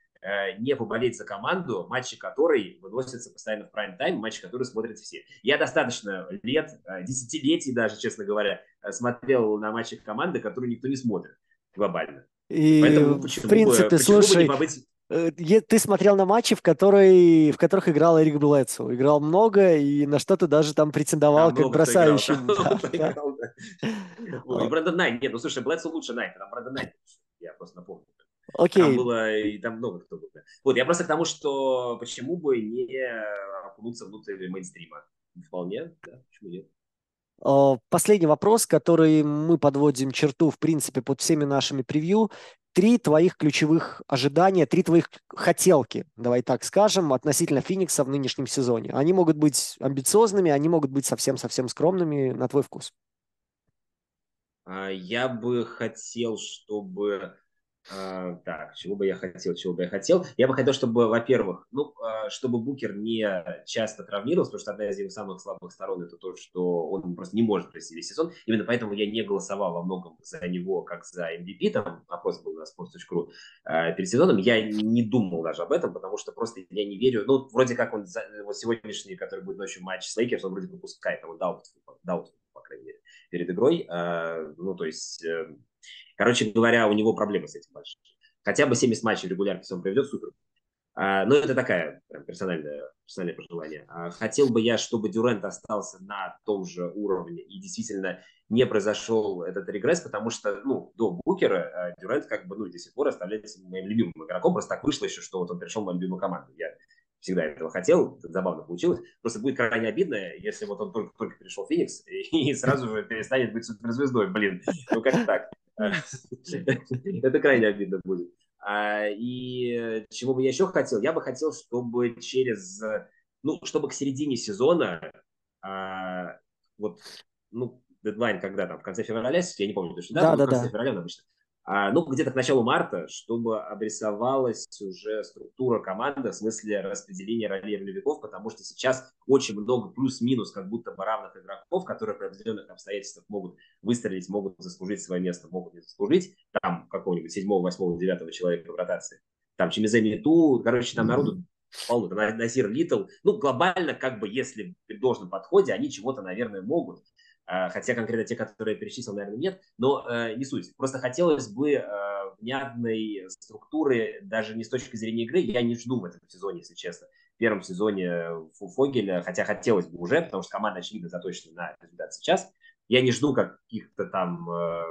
не поболеть за команду, матчи которой выносятся постоянно в прайм-тайм, матчи, которые смотрят все. Я достаточно лет, э, десятилетий даже, честно говоря, э, смотрел на матчи команды, которые никто не смотрит глобально. И, Поэтому, почему, в принципе, почему слушай, бы не побыть Э, ты смотрел на матчи, в, которые, в которых играл Эрик Блэдсу. Играл много, и на что ты даже там претендовал как бросающий. И *laughs* Брэндон Найт. Нет, ну слушай, Блэдсу лучше Найта, там Брэндон Найт. Я просто напомню. Окей. Там было, и там много кто был. Вот, я просто к тому, что почему бы не окунуться внутрь мейнстрима? Вполне, да, почему нет? Последний вопрос, который мы подводим черту, в принципе, под всеми нашими превью три твоих ключевых ожидания, три твоих хотелки, давай так скажем, относительно Феникса в нынешнем сезоне. Они могут быть амбициозными, они могут быть совсем-совсем скромными на твой вкус. А, я бы хотел, чтобы а, так, чего бы я хотел, чего бы я хотел? Я бы хотел, чтобы, во-первых, ну, а, чтобы Букер не часто травмировался, потому что одна из его самых слабых сторон это то, что он просто не может провести весь сезон. Именно поэтому я не голосовал во многом за него, как за MVP, там опрос был на sports.ru, а, перед сезоном. Я не думал даже об этом, потому что просто я не верю. Ну, вроде как он, вот сегодняшний, который будет ночью матч с Лейкерс, он вроде пропускает, он крайней мере, перед игрой. Ну, то есть э, Короче говоря, у него проблемы с этим большие. Хотя бы 70 матчей регулярки, он проведет, супер. А, но это такая прям, персональное, персональное пожелание. А, хотел бы я, чтобы Дюрент остался на том же уровне и действительно не произошел этот регресс, потому что ну, до Букера а, Дюрент как бы ну, до сих пор оставляется моим любимым игроком. Просто так вышло еще, что вот он пришел в мою любимую команду. Я всегда этого хотел, это забавно получилось. Просто будет крайне обидно, если вот он только, только перешел в Феникс *laughs* и сразу же перестанет быть суперзвездой. Блин, ну как так? *laughs* Это крайне обидно будет. А, и чего бы я еще хотел? Я бы хотел, чтобы через, ну, чтобы к середине сезона, а, вот, ну, дедлайн, когда там, в конце февраля, я не помню точно, да, да, да, в конце да. февраля обычно, ну, где-то к началу марта, чтобы обрисовалась уже структура команды в смысле распределения ролей ролевиков, потому что сейчас очень много плюс-минус как будто бы равных игроков, которые при определенных обстоятельствах могут выстрелить, могут заслужить свое место, могут не заслужить. Там какого-нибудь седьмого, восьмого, девятого человека в ротации. Там Чемизе Мету, короче, там народу полно. Насир Литл. Ну, глобально, как бы, если при должном подходе, они чего-то, наверное, могут. А, хотя конкретно те, которые я перечислил, наверное, нет, но э, не суть. Просто хотелось бы э, внятной структуры, даже не с точки зрения игры, я не жду в этом сезоне, если честно. В первом сезоне Фогеля, хотя хотелось бы уже, потому что команда, очевидно, заточена на результат сейчас. Я не жду каких-то там, э,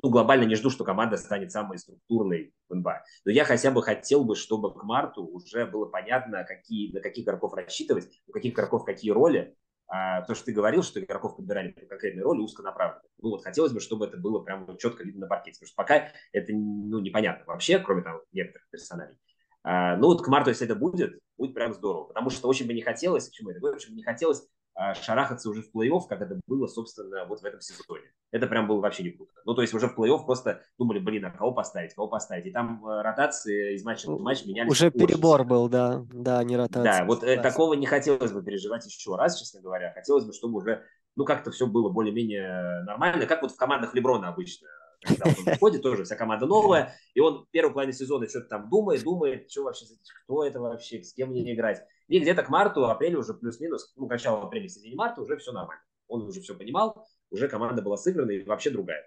ну, глобально не жду, что команда станет самой структурной в НБА. Но я хотя бы хотел бы, чтобы к марту уже было понятно, какие, на каких игроков рассчитывать, у каких игроков какие роли, а, то, что ты говорил, что игроков подбирали по конкретной роли узконаправленно. Ну вот хотелось бы, чтобы это было прям четко видно на паркете, потому что пока это ну, непонятно вообще, кроме там некоторых персоналей. А, ну вот к марту, если это будет, будет прям здорово, потому что очень бы не хотелось, почему это очень бы не хотелось шарахаться уже в плей-офф, как это было, собственно, вот в этом сезоне. Это прям было вообще не круто. Ну, то есть уже в плей-офф просто думали, блин, а кого поставить, кого поставить. И там э, ротации из матча в матч менялись. Уже перебор был, да, да, не ротация. Да, вот э, такого не хотелось бы переживать еще раз, честно говоря. Хотелось бы, чтобы уже, ну, как-то все было более-менее нормально, как вот в командах Леброна обычно когда он выходит, тоже вся команда новая, и он в первой половине сезона что-то там думает, думает, что вообще, кто это вообще, с кем мне играть. И где-то к марту, апрелю уже плюс-минус, ну, к началу апреля, середине марта уже все нормально. Он уже все понимал, уже команда была сыграна и вообще другая.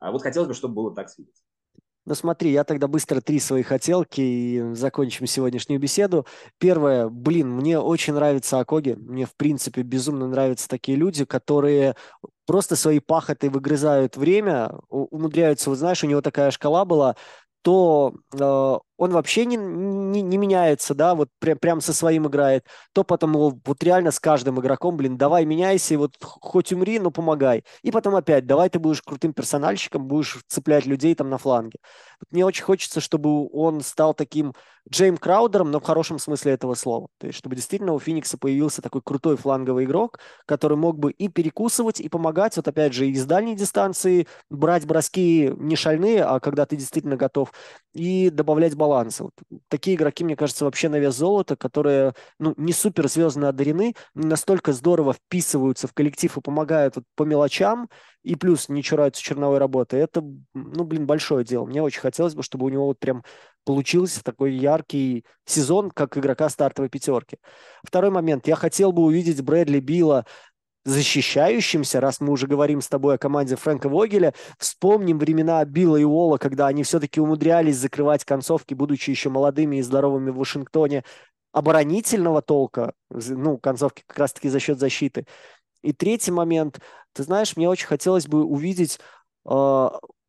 А вот хотелось бы, чтобы было так с ну смотри, я тогда быстро три свои хотелки и закончим сегодняшнюю беседу. Первое, блин, мне очень нравится Акоги. Мне, в принципе, безумно нравятся такие люди, которые просто своей пахотой выгрызают время, умудряются, вот знаешь, у него такая шкала была, то э, он вообще не, не, не меняется, да, вот прям, прям со своим играет, то потом вот реально с каждым игроком, блин, давай меняйся, и вот хоть умри, но помогай. И потом опять, давай ты будешь крутым персональщиком, будешь цеплять людей там на фланге. Мне очень хочется, чтобы он стал таким Джейм Краудером, но в хорошем смысле этого слова. То есть, чтобы действительно у Феникса появился такой крутой фланговый игрок, который мог бы и перекусывать, и помогать, вот опять же, из дальней дистанции брать броски не шальные, а когда ты действительно готов, и добавлять баланса. Вот такие игроки, мне кажется, вообще на вес золота, которые ну, не супер звездно одарены, настолько здорово вписываются в коллектив и помогают вот по мелочам, и плюс не чураются черновой работы. Это, ну, блин, большое дело. Мне очень хотелось бы, чтобы у него вот прям получился такой яркий сезон, как игрока стартовой пятерки. Второй момент. Я хотел бы увидеть Брэдли Билла защищающимся, раз мы уже говорим с тобой о команде Фрэнка Вогеля, вспомним времена Билла и Уолла, когда они все-таки умудрялись закрывать концовки, будучи еще молодыми и здоровыми в Вашингтоне, оборонительного толка, ну, концовки как раз-таки за счет защиты. И третий момент, ты знаешь, мне очень хотелось бы увидеть э,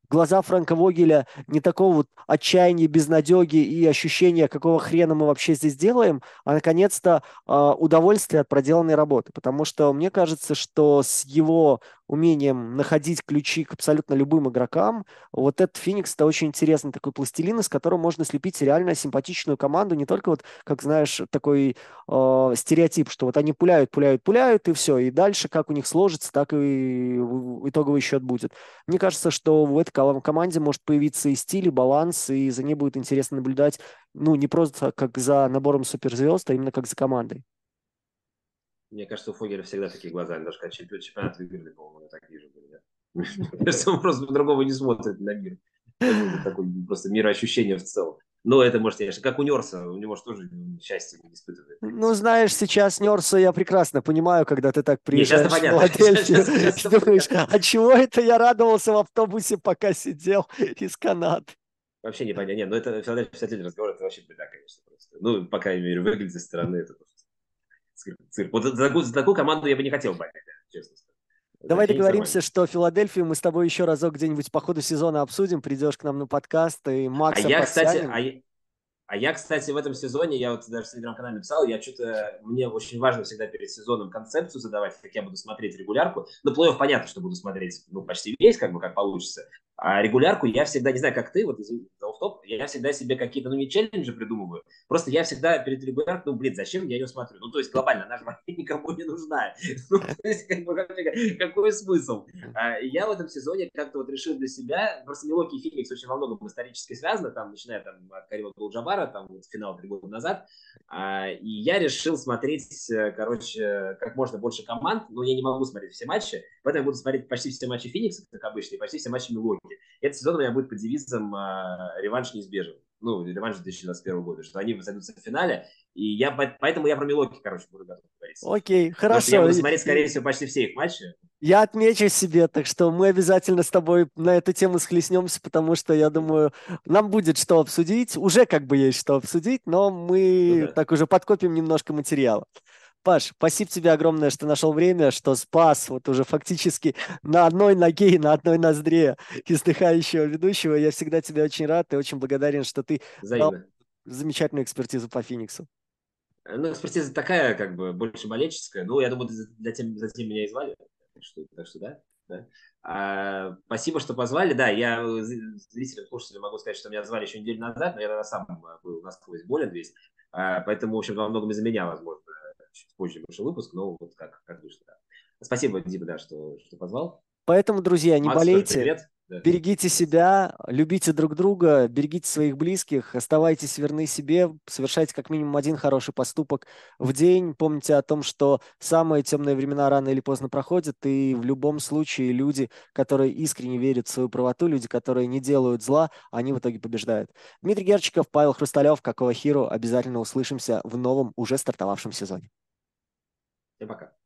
глаза Фрэнка Вогеля не такого вот отчаяния, безнадеги и ощущения, какого хрена мы вообще здесь делаем, а наконец-то э, удовольствие от проделанной работы. Потому что мне кажется, что с его умением находить ключи к абсолютно любым игрокам. Вот этот Феникс – это очень интересный такой пластилин, из которого можно слепить реально симпатичную команду, не только вот, как знаешь, такой э, стереотип, что вот они пуляют, пуляют, пуляют, и все, и дальше как у них сложится, так и итоговый счет будет. Мне кажется, что в этой команде может появиться и стиль, и баланс, и за ней будет интересно наблюдать, ну, не просто как за набором суперзвезд, а именно как за командой. Мне кажется, у Фогеля всегда такие глаза. Они даже когда чемпион, чемпионат выиграли, по-моему, такие же были. *laughs* Мне кажется, он просто по-другому не смотрит на мир. Такой просто мироощущение в целом. Но это, может, конечно, как у Нерса, у него же тоже счастья не испытывает. Ну, знаешь, сейчас Нерса я прекрасно понимаю, когда ты так приезжаешь в Филадельфию, думаешь, а чего это я радовался в автобусе, пока сидел из Канады? Вообще не понятно. Нет, ну это Филадельфия, кстати, разговор, это вообще беда, конечно, просто. Ну, по крайней мере, выглядит со стороны, это просто цирк. Вот за такую, за такую команду я бы не хотел болеть, честно сказать. Давай договоримся, что Филадельфию мы с тобой еще разок где-нибудь по ходу сезона обсудим, придешь к нам на подкаст и Макса А я, кстати, а я, а я, кстати, в этом сезоне, я вот даже в телеграм-канале написал, я что-то, мне очень важно всегда перед сезоном концепцию задавать, как я буду смотреть регулярку. Ну, плей понятно, что буду смотреть, ну, почти весь, как бы, как получится. А регулярку я всегда, не знаю, как ты, вот, извините за топ я всегда себе какие-то, ну, не челленджи придумываю, просто я всегда перед регуляркой, ну, блин, зачем я ее смотрю? Ну, то есть, глобально, она же никому не нужна. *laughs* Ну, то есть, как бы, какой смысл? А, я в этом сезоне как-то вот решил для себя, просто Милоки и Феникс очень во многом исторически связаны, там, начиная там от Карима Булджабара, там вот финал три года назад, а, и я решил смотреть, э, короче, как можно больше команд, но я не могу смотреть все матчи, поэтому я буду смотреть почти все матчи Феникса, как обычно, и почти все матчи Милоки. Этот сезон у меня будет под девизом а, «Реванш неизбежен» ну, реванш 2021 года, что они сойдутся в финале, и я, поэтому я про Милоки, короче, буду готов говорить. Окей, хорошо. я буду смотреть, скорее всего, почти все их матчи. Я отмечу себе, так что мы обязательно с тобой на эту тему схлестнемся, потому что, я думаю, нам будет что обсудить, уже как бы есть что обсудить, но мы ну, да. так уже подкопим немножко материала. Паш, спасибо тебе огромное, что нашел время, что спас вот уже фактически на одной ноге и на одной ноздре издыхающего ведущего. Я всегда тебе очень рад и очень благодарен, что ты дал замечательную экспертизу по Фениксу. Ну, экспертиза такая, как бы, больше болельческая. Ну, я думаю, для тем, за тем меня и звали. Так что, так что да. да. А, спасибо, что позвали. Да, я зрителям, слушателям могу сказать, что меня звали еще неделю назад, но я тогда сам был насквозь болен весь. А, поэтому, в общем, во многом из-за меня, возможно, чуть позже вышел выпуск, но вот как, как вышло. Да. Спасибо, Дима, да, что, что позвал. Поэтому, друзья, не Макс, болейте. Привет. Берегите себя, любите друг друга, берегите своих близких, оставайтесь верны себе, совершайте как минимум один хороший поступок в день. Помните о том, что самые темные времена рано или поздно проходят, и в любом случае люди, которые искренне верят в свою правоту, люди, которые не делают зла, они в итоге побеждают. Дмитрий Герчиков, Павел Хрусталев, Какого Хиру. Обязательно услышимся в новом, уже стартовавшем сезоне. Всем пока.